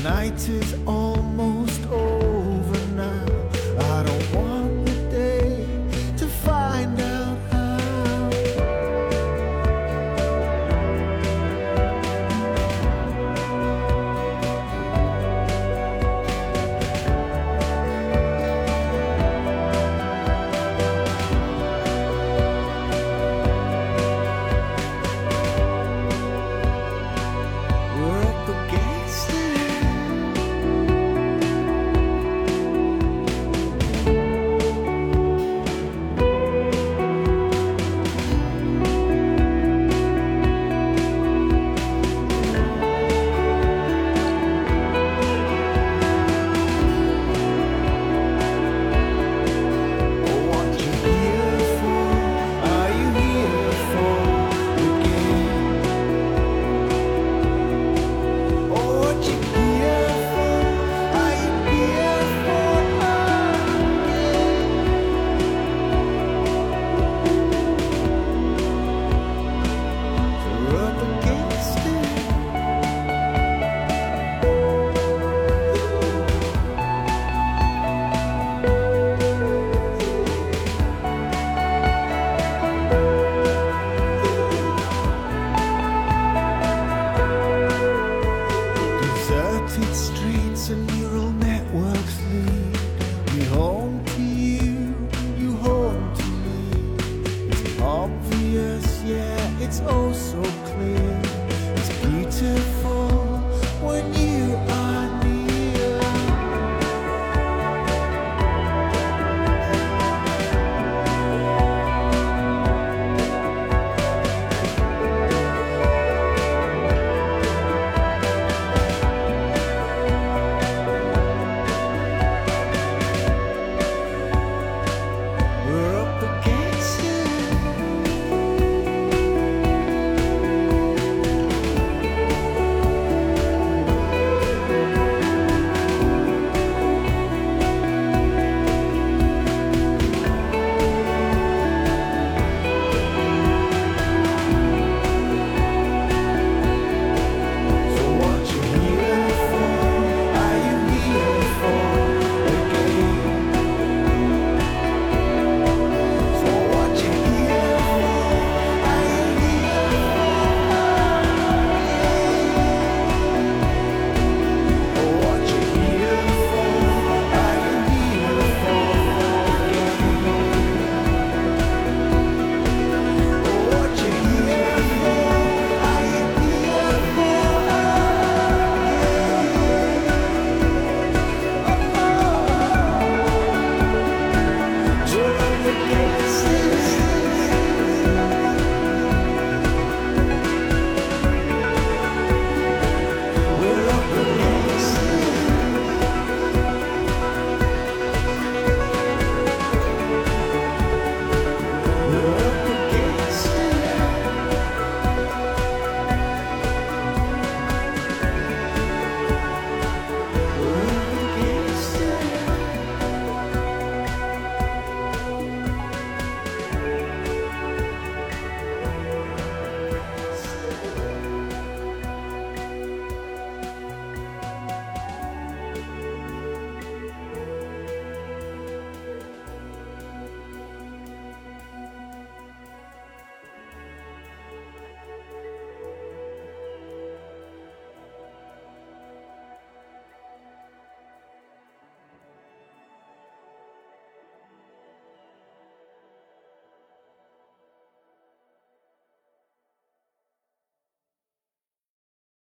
Night is.